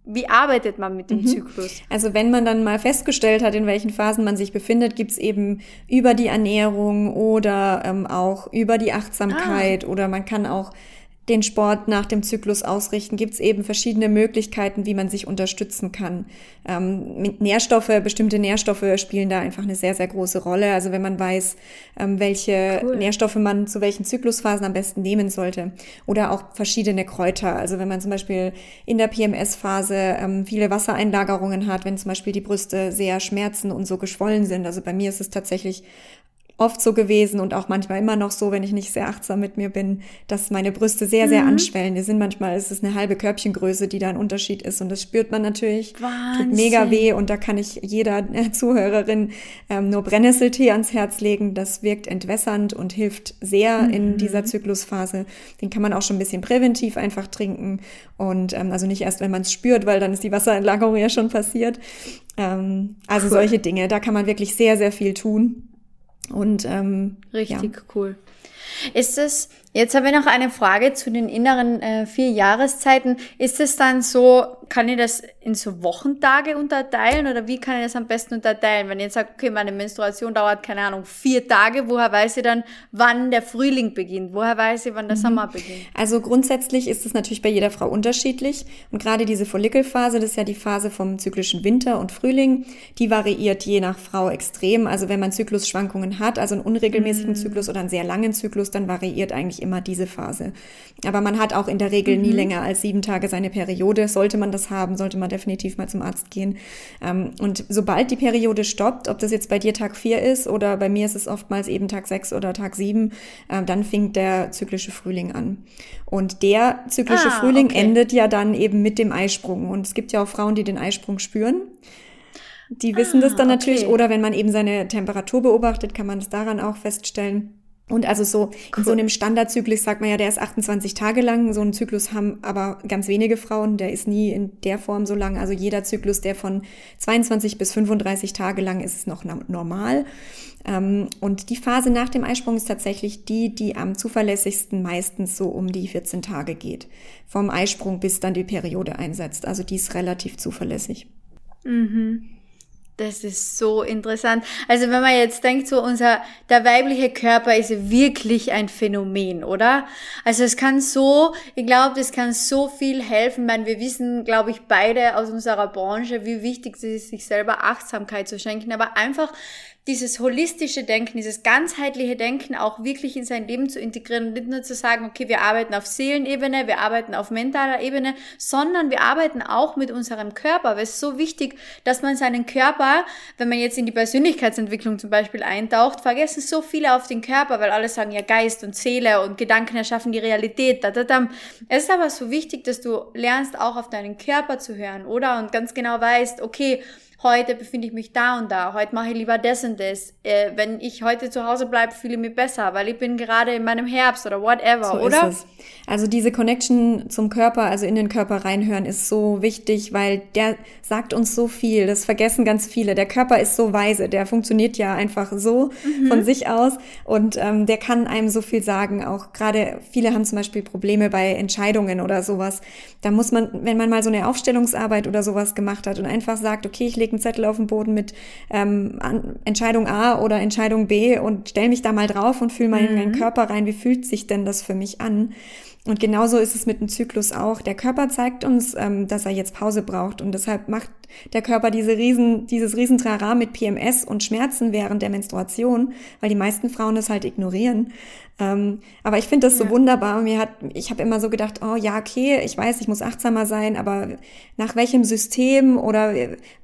wie arbeitet man mit dem mhm. Zyklus? Also wenn man dann mal festgestellt hat, in welchen Phasen man sich befindet, gibt's eben über die Ernährung oder ähm, auch über die Achtsamkeit ah. oder man kann auch den Sport nach dem Zyklus ausrichten, gibt es eben verschiedene Möglichkeiten, wie man sich unterstützen kann. Ähm, mit Nährstoffe, bestimmte Nährstoffe spielen da einfach eine sehr, sehr große Rolle. Also wenn man weiß, ähm, welche cool. Nährstoffe man zu welchen Zyklusphasen am besten nehmen sollte. Oder auch verschiedene Kräuter. Also wenn man zum Beispiel in der PMS-Phase ähm, viele Wassereinlagerungen hat, wenn zum Beispiel die Brüste sehr schmerzen und so geschwollen sind. Also bei mir ist es tatsächlich oft so gewesen und auch manchmal immer noch so, wenn ich nicht sehr achtsam mit mir bin, dass meine Brüste sehr, sehr mhm. anschwellen. Die sind manchmal, ist es eine halbe Körbchengröße, die da ein Unterschied ist und das spürt man natürlich. Wahnsinn. Tut mega weh und da kann ich jeder äh, Zuhörerin ähm, nur Brennnesseltee ans Herz legen. Das wirkt entwässernd und hilft sehr mhm. in dieser Zyklusphase. Den kann man auch schon ein bisschen präventiv einfach trinken und ähm, also nicht erst, wenn man es spürt, weil dann ist die Wasserentlagerung ja schon passiert. Ähm, also cool. solche Dinge, da kann man wirklich sehr, sehr viel tun. Und ähm, richtig ja. cool. Ist es, jetzt habe ich noch eine Frage zu den inneren äh, vier Jahreszeiten. Ist es dann so, kann ich das in so Wochentage unterteilen oder wie kann ich das am besten unterteilen? Wenn ich jetzt sage, okay, meine Menstruation dauert, keine Ahnung, vier Tage, woher weiß ich dann, wann der Frühling beginnt? Woher weiß ich, wann der mhm. Sommer beginnt? Also grundsätzlich ist es natürlich bei jeder Frau unterschiedlich. Und gerade diese Follikelphase, das ist ja die Phase vom zyklischen Winter und Frühling, die variiert je nach Frau extrem. Also wenn man Zyklusschwankungen hat, also einen unregelmäßigen mhm. Zyklus oder einen sehr langen Zyklus, dann variiert eigentlich immer diese Phase. Aber man hat auch in der Regel mhm. nie länger als sieben Tage seine Periode. Sollte man das haben, sollte man definitiv mal zum Arzt gehen. Ähm, und sobald die Periode stoppt, ob das jetzt bei dir Tag 4 ist oder bei mir ist es oftmals eben Tag 6 oder Tag 7, äh, dann fängt der zyklische Frühling an. Und der zyklische ah, Frühling okay. endet ja dann eben mit dem Eisprung. Und es gibt ja auch Frauen, die den Eisprung spüren. Die wissen ah, das dann natürlich. Okay. Oder wenn man eben seine Temperatur beobachtet, kann man das daran auch feststellen. Und also so, cool. in so einem Standardzyklus sagt man ja, der ist 28 Tage lang. So einen Zyklus haben aber ganz wenige Frauen. Der ist nie in der Form so lang. Also jeder Zyklus, der von 22 bis 35 Tage lang ist, ist noch normal. Ähm, und die Phase nach dem Eisprung ist tatsächlich die, die am zuverlässigsten meistens so um die 14 Tage geht. Vom Eisprung bis dann die Periode einsetzt. Also die ist relativ zuverlässig. Mhm. Das ist so interessant. Also wenn man jetzt denkt, so unser, der weibliche Körper ist wirklich ein Phänomen, oder? Also es kann so, ich glaube, das kann so viel helfen, weil wir wissen, glaube ich, beide aus unserer Branche, wie wichtig es ist, sich selber Achtsamkeit zu schenken, aber einfach dieses holistische Denken, dieses ganzheitliche Denken auch wirklich in sein Leben zu integrieren und nicht nur zu sagen, okay, wir arbeiten auf Seelenebene, wir arbeiten auf mentaler Ebene, sondern wir arbeiten auch mit unserem Körper. Weil es ist so wichtig, dass man seinen Körper, wenn man jetzt in die Persönlichkeitsentwicklung zum Beispiel eintaucht, vergessen so viele auf den Körper, weil alle sagen ja Geist und Seele und Gedanken erschaffen die Realität. Da, da, da. Es ist aber so wichtig, dass du lernst auch auf deinen Körper zu hören, oder? Und ganz genau weißt, okay, heute befinde ich mich da und da, heute mache ich lieber das und das. Äh, wenn ich heute zu Hause bleibe, fühle ich mich besser, weil ich bin gerade in meinem Herbst oder whatever, so oder? Ist es. Also diese Connection zum Körper, also in den Körper reinhören, ist so wichtig, weil der sagt uns so viel. Das vergessen ganz viele. Der Körper ist so weise, der funktioniert ja einfach so mhm. von sich aus und ähm, der kann einem so viel sagen. Auch gerade viele haben zum Beispiel Probleme bei Entscheidungen oder sowas. Da muss man, wenn man mal so eine Aufstellungsarbeit oder sowas gemacht hat und einfach sagt, okay, ich lege einen Zettel auf den Boden mit ähm, Entscheidung A oder Entscheidung B und stell mich da mal drauf und fühle mal mhm. in meinen mhm. Körper rein, wie fühlt sich denn das für mich an? Und genauso ist es mit dem Zyklus auch. Der Körper zeigt uns, ähm, dass er jetzt Pause braucht und deshalb macht der Körper diese riesen, dieses Riesentrara mit PMS und Schmerzen während der Menstruation, weil die meisten Frauen das halt ignorieren. Ähm, aber ich finde das so ja. wunderbar. Mir hat, ich habe immer so gedacht, oh ja, okay, ich weiß, ich muss achtsamer sein, aber nach welchem System oder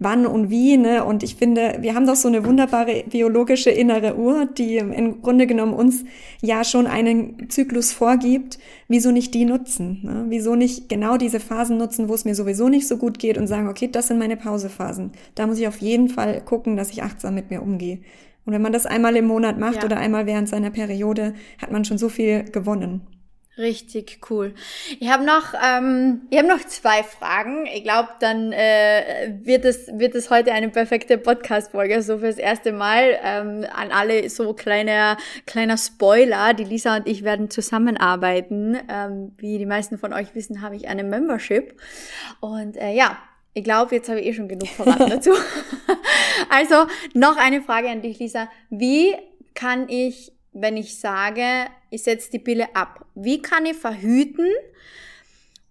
wann und wie, ne? Und ich finde, wir haben doch so eine wunderbare biologische innere Uhr, die im Grunde genommen uns ja schon einen Zyklus vorgibt. Wieso nicht die nutzen? Ne? Wieso nicht genau diese Phasen nutzen, wo es mir sowieso nicht so gut geht und sagen, okay, das sind meine Pausephasen. Da muss ich auf jeden Fall gucken, dass ich achtsam mit mir umgehe. Und wenn man das einmal im Monat macht ja. oder einmal während seiner Periode, hat man schon so viel gewonnen. Richtig cool. Ich habe noch, ähm, ich habe noch zwei Fragen. Ich glaube, dann äh, wird es wird es heute eine perfekte Podcast-Folge, so fürs erste Mal. Ähm, an alle so kleiner kleiner Spoiler: Die Lisa und ich werden zusammenarbeiten. Ähm, wie die meisten von euch wissen, habe ich eine Membership und äh, ja, ich glaube, jetzt habe ich eh schon genug verraten [laughs] dazu. also, noch eine Frage an dich, Lisa. Wie kann ich, wenn ich sage, ich setze die Pille ab, wie kann ich verhüten,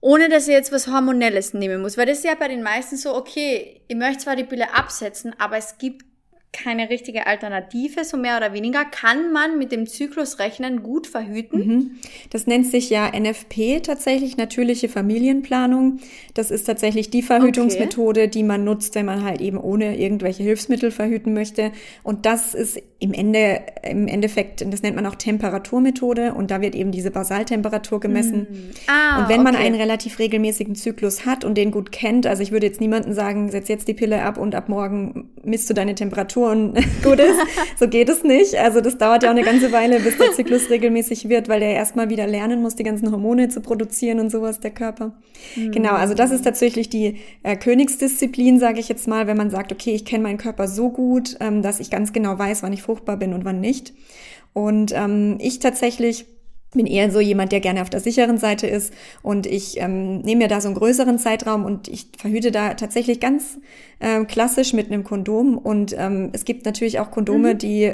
ohne dass ich jetzt was Hormonelles nehmen muss? Weil das ist ja bei den meisten so, okay, ich möchte zwar die Pille absetzen, aber es gibt keine richtige Alternative, so mehr oder weniger. Kann man mit dem Zyklus rechnen gut verhüten? Mhm. Das nennt sich ja NFP tatsächlich, natürliche Familienplanung. Das ist tatsächlich die Verhütungsmethode, okay. die man nutzt, wenn man halt eben ohne irgendwelche Hilfsmittel verhüten möchte. Und das ist im Ende, im Endeffekt, das nennt man auch Temperaturmethode und da wird eben diese Basaltemperatur gemessen. Mhm. Ah, und wenn man einen relativ regelmäßigen Zyklus hat und den gut kennt, also ich würde jetzt niemanden sagen, setz jetzt die Pille ab und ab morgen misst du deine Temperatur und [laughs] gut ist. So geht es nicht. Also das dauert ja auch eine ganze Weile, bis der Zyklus [laughs] regelmäßig wird, weil der erstmal wieder lernen muss, die ganzen Hormone zu produzieren und sowas, der Körper. Mhm. Genau, also das ist tatsächlich die äh, Königsdisziplin, sage ich jetzt mal, wenn man sagt, okay, ich kenne meinen Körper so gut, ähm, dass ich ganz genau weiß, wann ich fruchtbar bin und wann nicht. Und ähm, ich tatsächlich bin eher so jemand, der gerne auf der sicheren Seite ist und ich ähm, nehme mir da so einen größeren Zeitraum und ich verhüte da tatsächlich ganz ähm, klassisch mit einem Kondom und ähm, es gibt natürlich auch Kondome, mhm. die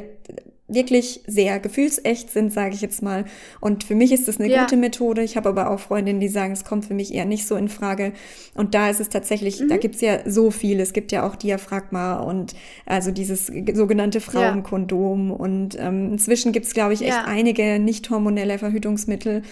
wirklich sehr gefühlsecht sind, sage ich jetzt mal. Und für mich ist das eine ja. gute Methode. Ich habe aber auch Freundinnen, die sagen, es kommt für mich eher nicht so in Frage. Und da ist es tatsächlich, mhm. da gibt's ja so viel. Es gibt ja auch Diaphragma und also dieses sogenannte Frauenkondom. Ja. Und ähm, inzwischen gibt's, glaube ich, echt ja. einige nicht hormonelle Verhütungsmittel.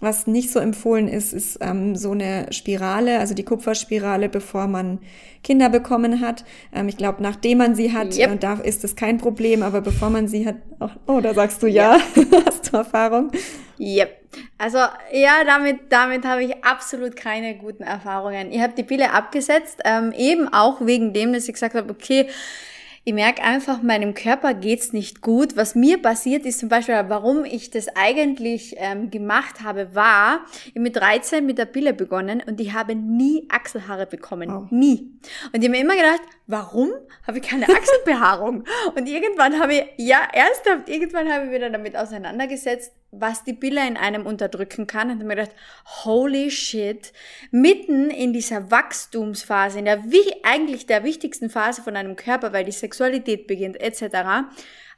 Was nicht so empfohlen ist, ist ähm, so eine Spirale, also die Kupferspirale, bevor man Kinder bekommen hat. Ähm, ich glaube, nachdem man sie hat, yep. äh, da ist es kein Problem, aber bevor man sie hat, oh, oh da sagst du ja, yep. [laughs] hast du Erfahrung? Yep. Also ja, damit, damit habe ich absolut keine guten Erfahrungen. Ich habe die Pille abgesetzt, ähm, eben auch wegen dem, dass ich gesagt habe, okay, ich merke einfach, meinem Körper geht's nicht gut. Was mir passiert ist zum Beispiel, warum ich das eigentlich ähm, gemacht habe, war, ich mit 13 mit der Pille begonnen und ich habe nie Achselhaare bekommen. Oh. Nie. Und ich habe mir immer gedacht, warum habe ich keine [laughs] Achselbehaarung? und irgendwann habe ich, ja, ernsthaft, irgendwann habe ich wieder damit auseinandergesetzt, was die Pille in einem unterdrücken kann. Und habe mir gedacht, holy shit, mitten in dieser Wachstumsphase, in der eigentlich der wichtigsten Phase von einem Körper, weil die Sexualität beginnt etc.,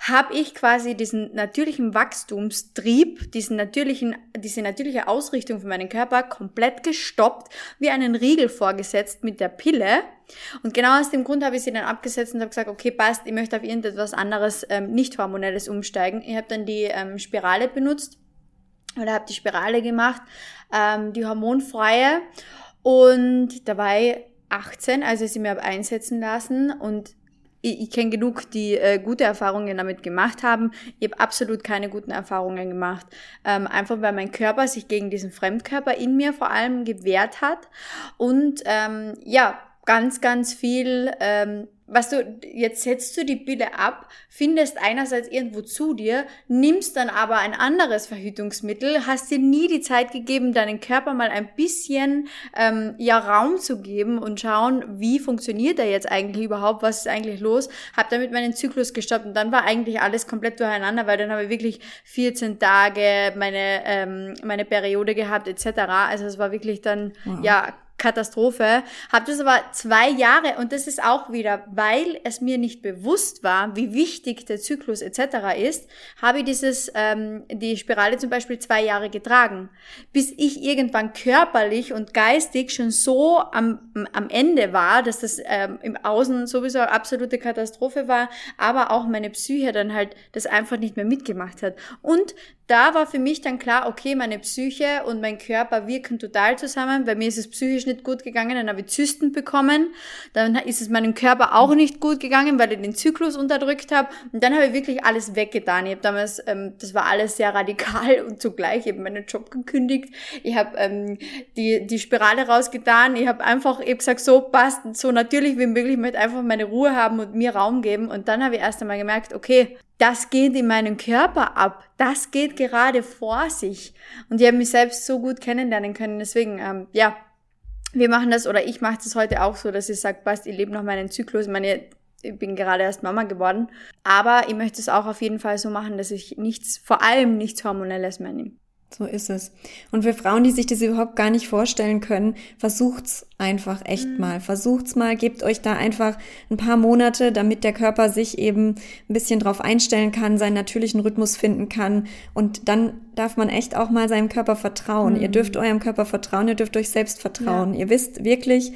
habe ich quasi diesen natürlichen Wachstumstrieb, diesen natürlichen, diese natürliche Ausrichtung von meinem Körper komplett gestoppt, wie einen Riegel vorgesetzt mit der Pille. Und genau aus dem Grund habe ich sie dann abgesetzt und habe gesagt, okay, passt, ich möchte auf irgendetwas anderes, ähm, nicht hormonelles umsteigen. Ich habe dann die ähm, Spirale benutzt oder habe die Spirale gemacht, ähm, die hormonfreie und dabei 18, also sie mir habe einsetzen lassen und ich, ich kenne genug, die äh, gute Erfahrungen damit gemacht haben. Ich habe absolut keine guten Erfahrungen gemacht. Ähm, einfach weil mein Körper sich gegen diesen Fremdkörper in mir vor allem gewehrt hat. Und ähm, ja, ganz, ganz viel ähm, was du, jetzt setzt du die Pille ab, findest einerseits irgendwo zu dir, nimmst dann aber ein anderes Verhütungsmittel, hast dir nie die Zeit gegeben, deinen Körper mal ein bisschen ähm, ja Raum zu geben und schauen, wie funktioniert er jetzt eigentlich überhaupt, was ist eigentlich los, hab damit meinen Zyklus gestoppt und dann war eigentlich alles komplett durcheinander, weil dann habe ich wirklich 14 Tage meine ähm, meine Periode gehabt etc. Also es war wirklich dann wow. ja Katastrophe. Habe das aber zwei Jahre und das ist auch wieder, weil es mir nicht bewusst war, wie wichtig der Zyklus etc. ist, habe ich dieses ähm, die Spirale zum Beispiel zwei Jahre getragen, bis ich irgendwann körperlich und geistig schon so am, am Ende war, dass das ähm, im Außen sowieso absolute Katastrophe war, aber auch meine Psyche dann halt das einfach nicht mehr mitgemacht hat. Und da war für mich dann klar, okay, meine Psyche und mein Körper wirken total zusammen. Bei mir ist es psychisch nicht gut gegangen, dann habe ich Zysten bekommen. Dann ist es meinem Körper auch nicht gut gegangen, weil ich den Zyklus unterdrückt habe. Und dann habe ich wirklich alles weggetan. Ich habe damals, ähm, das war alles sehr radikal und zugleich, ich habe meinen Job gekündigt. Ich habe ähm, die, die Spirale rausgetan. Ich habe einfach, ich hab gesagt, so passt, so natürlich wie möglich, ich möchte einfach meine Ruhe haben und mir Raum geben. Und dann habe ich erst einmal gemerkt, okay, das geht in meinem Körper ab. Das geht gerade vor sich. Und ich habe mich selbst so gut kennenlernen können. Deswegen, ähm, ja, wir machen das oder ich mache das heute auch so, dass ich sage, passt, ich lebe noch meinen Zyklus. Meine, ich bin gerade erst Mama geworden. Aber ich möchte es auch auf jeden Fall so machen, dass ich nichts, vor allem nichts Hormonelles mehr nehme. So ist es. Und für Frauen, die sich das überhaupt gar nicht vorstellen können, versucht's einfach echt mhm. mal. Versucht's mal, gebt euch da einfach ein paar Monate, damit der Körper sich eben ein bisschen drauf einstellen kann, seinen natürlichen Rhythmus finden kann. Und dann darf man echt auch mal seinem Körper vertrauen. Mhm. Ihr dürft eurem Körper vertrauen, ihr dürft euch selbst vertrauen. Ja. Ihr wisst wirklich,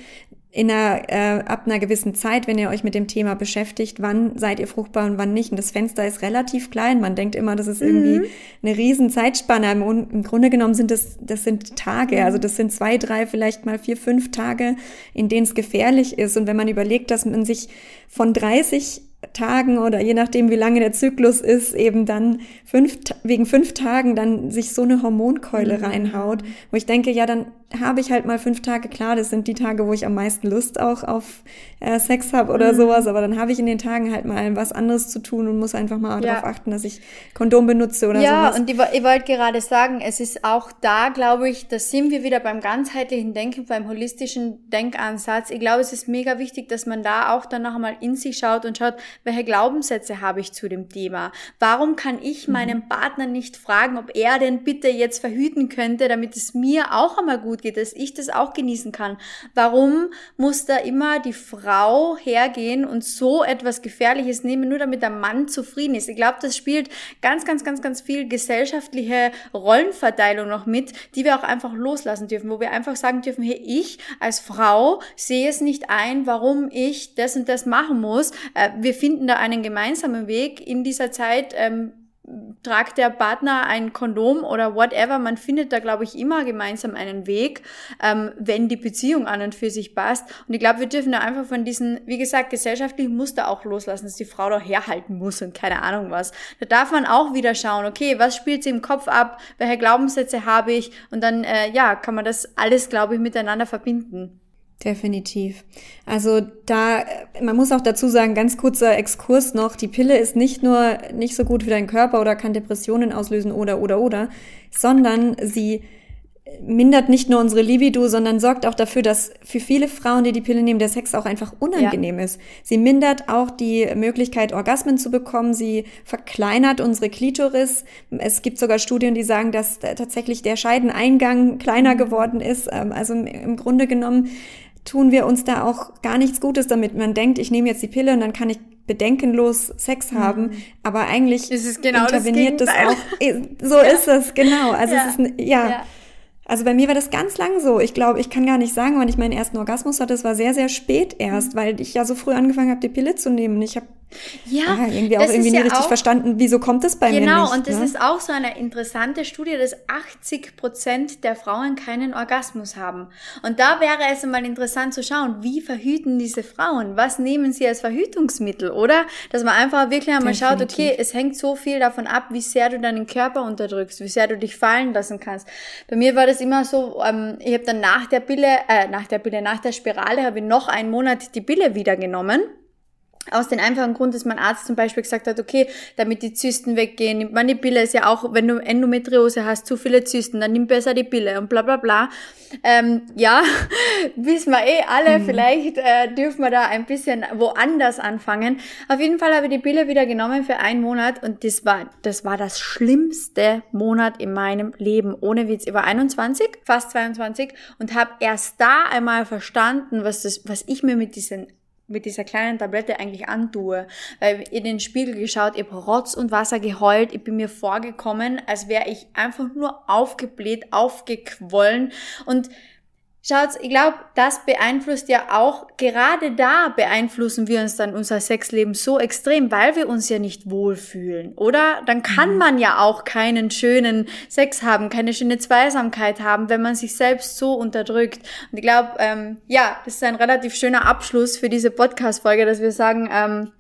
in einer, äh, ab einer gewissen Zeit, wenn ihr euch mit dem Thema beschäftigt, wann seid ihr fruchtbar und wann nicht. Und das Fenster ist relativ klein. Man denkt immer, das ist irgendwie mhm. eine riesen Zeitspanne. Im, Im, Grunde genommen sind das, das sind Tage. Also das sind zwei, drei, vielleicht mal vier, fünf Tage, in denen es gefährlich ist. Und wenn man überlegt, dass man sich von 30 Tagen oder je nachdem, wie lange der Zyklus ist, eben dann fünf, wegen fünf Tagen dann sich so eine Hormonkeule mhm. reinhaut, wo ich denke, ja, dann habe ich halt mal fünf Tage, klar, das sind die Tage, wo ich am meisten Lust auch auf äh, Sex habe oder mhm. sowas, aber dann habe ich in den Tagen halt mal was anderes zu tun und muss einfach mal ja. darauf achten, dass ich Kondom benutze oder ja, sowas. Ja, und ich, ich wollte gerade sagen, es ist auch da, glaube ich, da sind wir wieder beim ganzheitlichen Denken, beim holistischen Denkansatz. Ich glaube, es ist mega wichtig, dass man da auch dann noch einmal in sich schaut und schaut, welche Glaubenssätze habe ich zu dem Thema? Warum kann ich mhm. meinen Partner nicht fragen, ob er denn bitte jetzt verhüten könnte, damit es mir auch einmal gut geht, dass ich das auch genießen kann? Warum muss da immer die Frau hergehen und so etwas Gefährliches nehmen, nur damit der Mann zufrieden ist? Ich glaube, das spielt ganz, ganz, ganz, ganz viel gesellschaftliche Rollenverteilung noch mit, die wir auch einfach loslassen dürfen, wo wir einfach sagen dürfen, hey, ich als Frau sehe es nicht ein, warum ich das und das machen muss. Äh, wir finden da einen gemeinsamen Weg in dieser Zeit. Tragt der Partner ein Kondom oder whatever. Man findet da, glaube ich, immer gemeinsam einen Weg, ähm, wenn die Beziehung an und für sich passt. Und ich glaube, wir dürfen da einfach von diesen, wie gesagt, gesellschaftlichen Muster auch loslassen, dass die Frau da herhalten muss und keine Ahnung was. Da darf man auch wieder schauen, okay, was spielt sie im Kopf ab, welche Glaubenssätze habe ich und dann, äh, ja, kann man das alles, glaube ich, miteinander verbinden. Definitiv. Also da, man muss auch dazu sagen, ganz kurzer Exkurs noch, die Pille ist nicht nur nicht so gut für deinen Körper oder kann Depressionen auslösen oder, oder, oder, sondern sie mindert nicht nur unsere Libido, sondern sorgt auch dafür, dass für viele Frauen, die die Pille nehmen, der Sex auch einfach unangenehm ja. ist. Sie mindert auch die Möglichkeit, Orgasmen zu bekommen. Sie verkleinert unsere Klitoris. Es gibt sogar Studien, die sagen, dass tatsächlich der Scheideneingang kleiner geworden ist. Ähm, also im Grunde genommen tun wir uns da auch gar nichts Gutes damit. Man denkt, ich nehme jetzt die Pille und dann kann ich bedenkenlos Sex haben, mhm. aber eigentlich genau interveniert das, das, auch. So [laughs] ja. ist es, genau. Also ja. es ist, ja. ja. Also bei mir war das ganz lang so. Ich glaube, ich kann gar nicht sagen, wann ich meinen ersten Orgasmus hatte. Es war sehr, sehr spät erst, mhm. weil ich ja so früh angefangen habe, die Pille zu nehmen. Ich habe ja, ah, irgendwie auch irgendwie ja richtig auch, verstanden, wieso kommt das bei genau, mir nicht. Genau, und das ne? ist auch so eine interessante Studie, dass 80 Prozent der Frauen keinen Orgasmus haben. Und da wäre es mal interessant zu schauen, wie verhüten diese Frauen? Was nehmen sie als Verhütungsmittel, oder? Dass man einfach wirklich einmal schaut, okay, es hängt so viel davon ab, wie sehr du deinen Körper unterdrückst, wie sehr du dich fallen lassen kannst. Bei mir war das immer so, ähm, ich habe dann nach der Pille, äh, nach der Pille, nach der Spirale habe ich noch einen Monat die Pille wieder genommen aus dem einfachen Grund, dass mein Arzt zum Beispiel gesagt hat, okay, damit die Zysten weggehen, nimmt man die Pille, ist ja auch, wenn du Endometriose hast, zu viele Zysten, dann nimm besser die Pille und bla bla bla. Ähm, ja, [laughs] wissen wir eh alle, mhm. vielleicht äh, dürfen wir da ein bisschen woanders anfangen. Auf jeden Fall habe ich die Pille wieder genommen für einen Monat und das war, das war das schlimmste Monat in meinem Leben, ohne Witz. Ich war 21, fast 22 und habe erst da einmal verstanden, was das, was ich mir mit diesen mit dieser kleinen Tablette eigentlich antue. Weil in den Spiegel geschaut, ich habe Rotz und Wasser geheult, ich bin mir vorgekommen, als wäre ich einfach nur aufgebläht, aufgequollen und Schaut, ich glaube, das beeinflusst ja auch, gerade da beeinflussen wir uns dann unser Sexleben so extrem, weil wir uns ja nicht wohlfühlen, oder? Dann kann mhm. man ja auch keinen schönen Sex haben, keine schöne Zweisamkeit haben, wenn man sich selbst so unterdrückt. Und ich glaube, ähm, ja, das ist ein relativ schöner Abschluss für diese Podcast-Folge, dass wir sagen, ähm,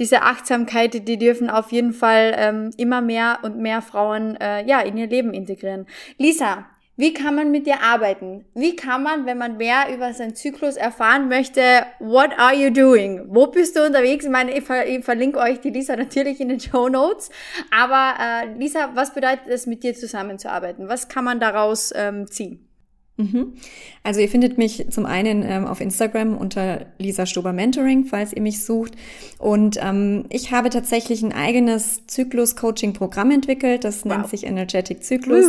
diese Achtsamkeit, die dürfen auf jeden Fall ähm, immer mehr und mehr Frauen äh, ja in ihr Leben integrieren. Lisa, wie kann man mit dir arbeiten? Wie kann man, wenn man mehr über seinen Zyklus erfahren möchte, what are you doing? Wo bist du unterwegs? Ich meine, ich, ver ich verlinke euch die Lisa [laughs] natürlich in den Show Notes. Aber äh, Lisa, was bedeutet es, mit dir zusammenzuarbeiten? Was kann man daraus ähm, ziehen? Mhm. Also ihr findet mich zum einen ähm, auf Instagram unter Lisa Stober Mentoring, falls ihr mich sucht. Und ähm, ich habe tatsächlich ein eigenes Zyklus-Coaching-Programm entwickelt. Das wow. nennt sich Energetic Zyklus.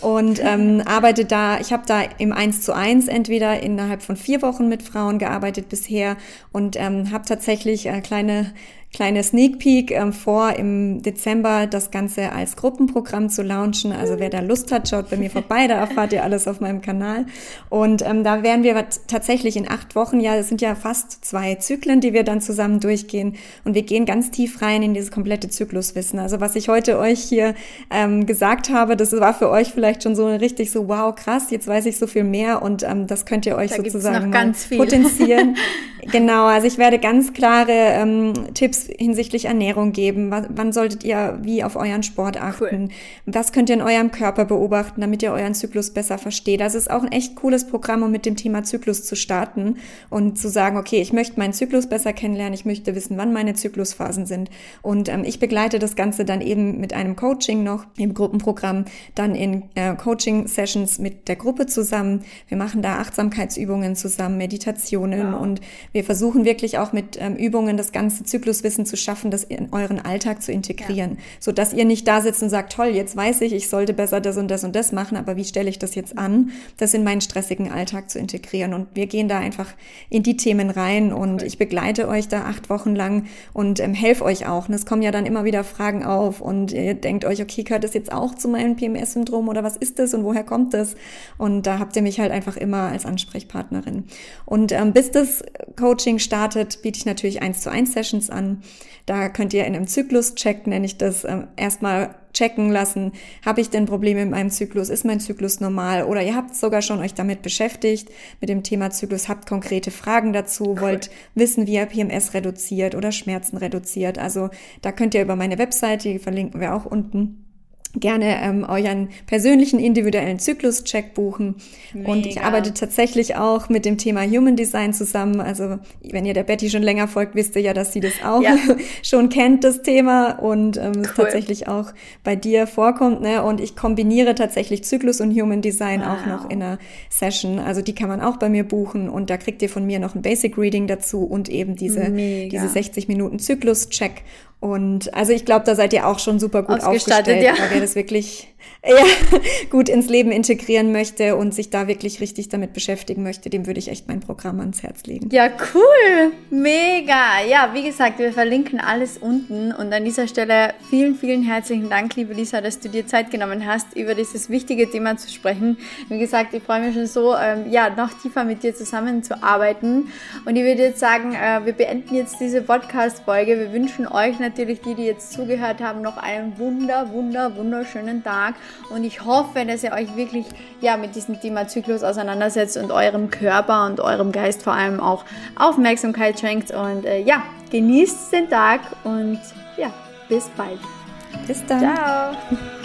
Uh. Und ähm, arbeite da, ich habe da im 1 zu 1 entweder innerhalb von vier Wochen mit Frauen gearbeitet bisher und ähm, habe tatsächlich äh, kleine kleine Sneak Peek ähm, vor, im Dezember das Ganze als Gruppenprogramm zu launchen. Also wer da Lust hat, schaut bei mir [laughs] vorbei, da erfahrt ihr alles auf meinem Kanal. Und ähm, da werden wir tatsächlich in acht Wochen, ja, es sind ja fast zwei Zyklen, die wir dann zusammen durchgehen. Und wir gehen ganz tief rein in dieses komplette Zykluswissen. Also was ich heute euch hier ähm, gesagt habe, das war für euch vielleicht schon so richtig so, wow, krass, jetzt weiß ich so viel mehr und ähm, das könnt ihr euch da sozusagen potenzieren. [laughs] genau, also ich werde ganz klare ähm, Tipps hinsichtlich Ernährung geben? wann solltet ihr wie auf euren Sport achten? Cool. Was könnt ihr in eurem Körper beobachten, damit ihr euren Zyklus besser versteht? Das ist auch ein echt cooles Programm, um mit dem Thema Zyklus zu starten und zu sagen, okay, ich möchte meinen Zyklus besser kennenlernen, ich möchte wissen, wann meine Zyklusphasen sind. Und ähm, ich begleite das Ganze dann eben mit einem Coaching noch im Gruppenprogramm, dann in äh, Coaching-Sessions mit der Gruppe zusammen. Wir machen da Achtsamkeitsübungen zusammen, Meditationen wow. und wir versuchen wirklich auch mit ähm, Übungen das ganze Zykluswissen Wissen zu schaffen, das in euren Alltag zu integrieren, ja. so dass ihr nicht da sitzt und sagt, toll, jetzt weiß ich, ich sollte besser das und das und das machen, aber wie stelle ich das jetzt an, das in meinen stressigen Alltag zu integrieren? Und wir gehen da einfach in die Themen rein und okay. ich begleite euch da acht Wochen lang und ähm, helfe euch auch. Und es kommen ja dann immer wieder Fragen auf und ihr denkt euch, okay, gehört das jetzt auch zu meinem PMS-Syndrom oder was ist das und woher kommt das? Und da habt ihr mich halt einfach immer als Ansprechpartnerin. Und ähm, bis das Coaching startet, biete ich natürlich eins zu eins Sessions an. Da könnt ihr in einem Zyklus-Check, nenne ich das, äh, erstmal checken lassen, habe ich denn Probleme in meinem Zyklus, ist mein Zyklus normal? Oder ihr habt sogar schon euch damit beschäftigt, mit dem Thema Zyklus, habt konkrete Fragen dazu, wollt wissen, wie ihr PMS reduziert oder Schmerzen reduziert. Also da könnt ihr über meine Webseite, die verlinken wir auch unten, gerne ähm, euren persönlichen individuellen Zyklus-Check buchen. Mega. Und ich arbeite tatsächlich auch mit dem Thema Human Design zusammen. Also wenn ihr der Betty schon länger folgt, wisst ihr ja, dass sie das auch ja. [laughs] schon kennt, das Thema und ähm, cool. tatsächlich auch bei dir vorkommt. Ne? Und ich kombiniere tatsächlich Zyklus und Human Design wow. auch noch in einer Session. Also die kann man auch bei mir buchen und da kriegt ihr von mir noch ein Basic Reading dazu und eben diese, diese 60 Minuten Zyklus-Check. Und also ich glaube, da seid ihr auch schon super gut aufgestellt, ja. weil wer das wirklich [laughs] ja, gut ins Leben integrieren möchte und sich da wirklich richtig damit beschäftigen möchte, dem würde ich echt mein Programm ans Herz legen. Ja, cool. Mega. Ja, wie gesagt, wir verlinken alles unten und an dieser Stelle vielen, vielen herzlichen Dank, liebe Lisa, dass du dir Zeit genommen hast, über dieses wichtige Thema zu sprechen. Wie gesagt, ich freue mich schon so, ähm, ja, noch tiefer mit dir zusammenzuarbeiten und ich würde jetzt sagen, äh, wir beenden jetzt diese Podcast-Folge. Wir wünschen euch natürlich die, die jetzt zugehört haben, noch einen wunder, wunder, wunderschönen Tag. Und ich hoffe, dass ihr euch wirklich ja, mit diesem Thema Zyklus auseinandersetzt und eurem Körper und eurem Geist vor allem auch Aufmerksamkeit schenkt. Und äh, ja, genießt den Tag und ja, bis bald. Bis dann. Ciao.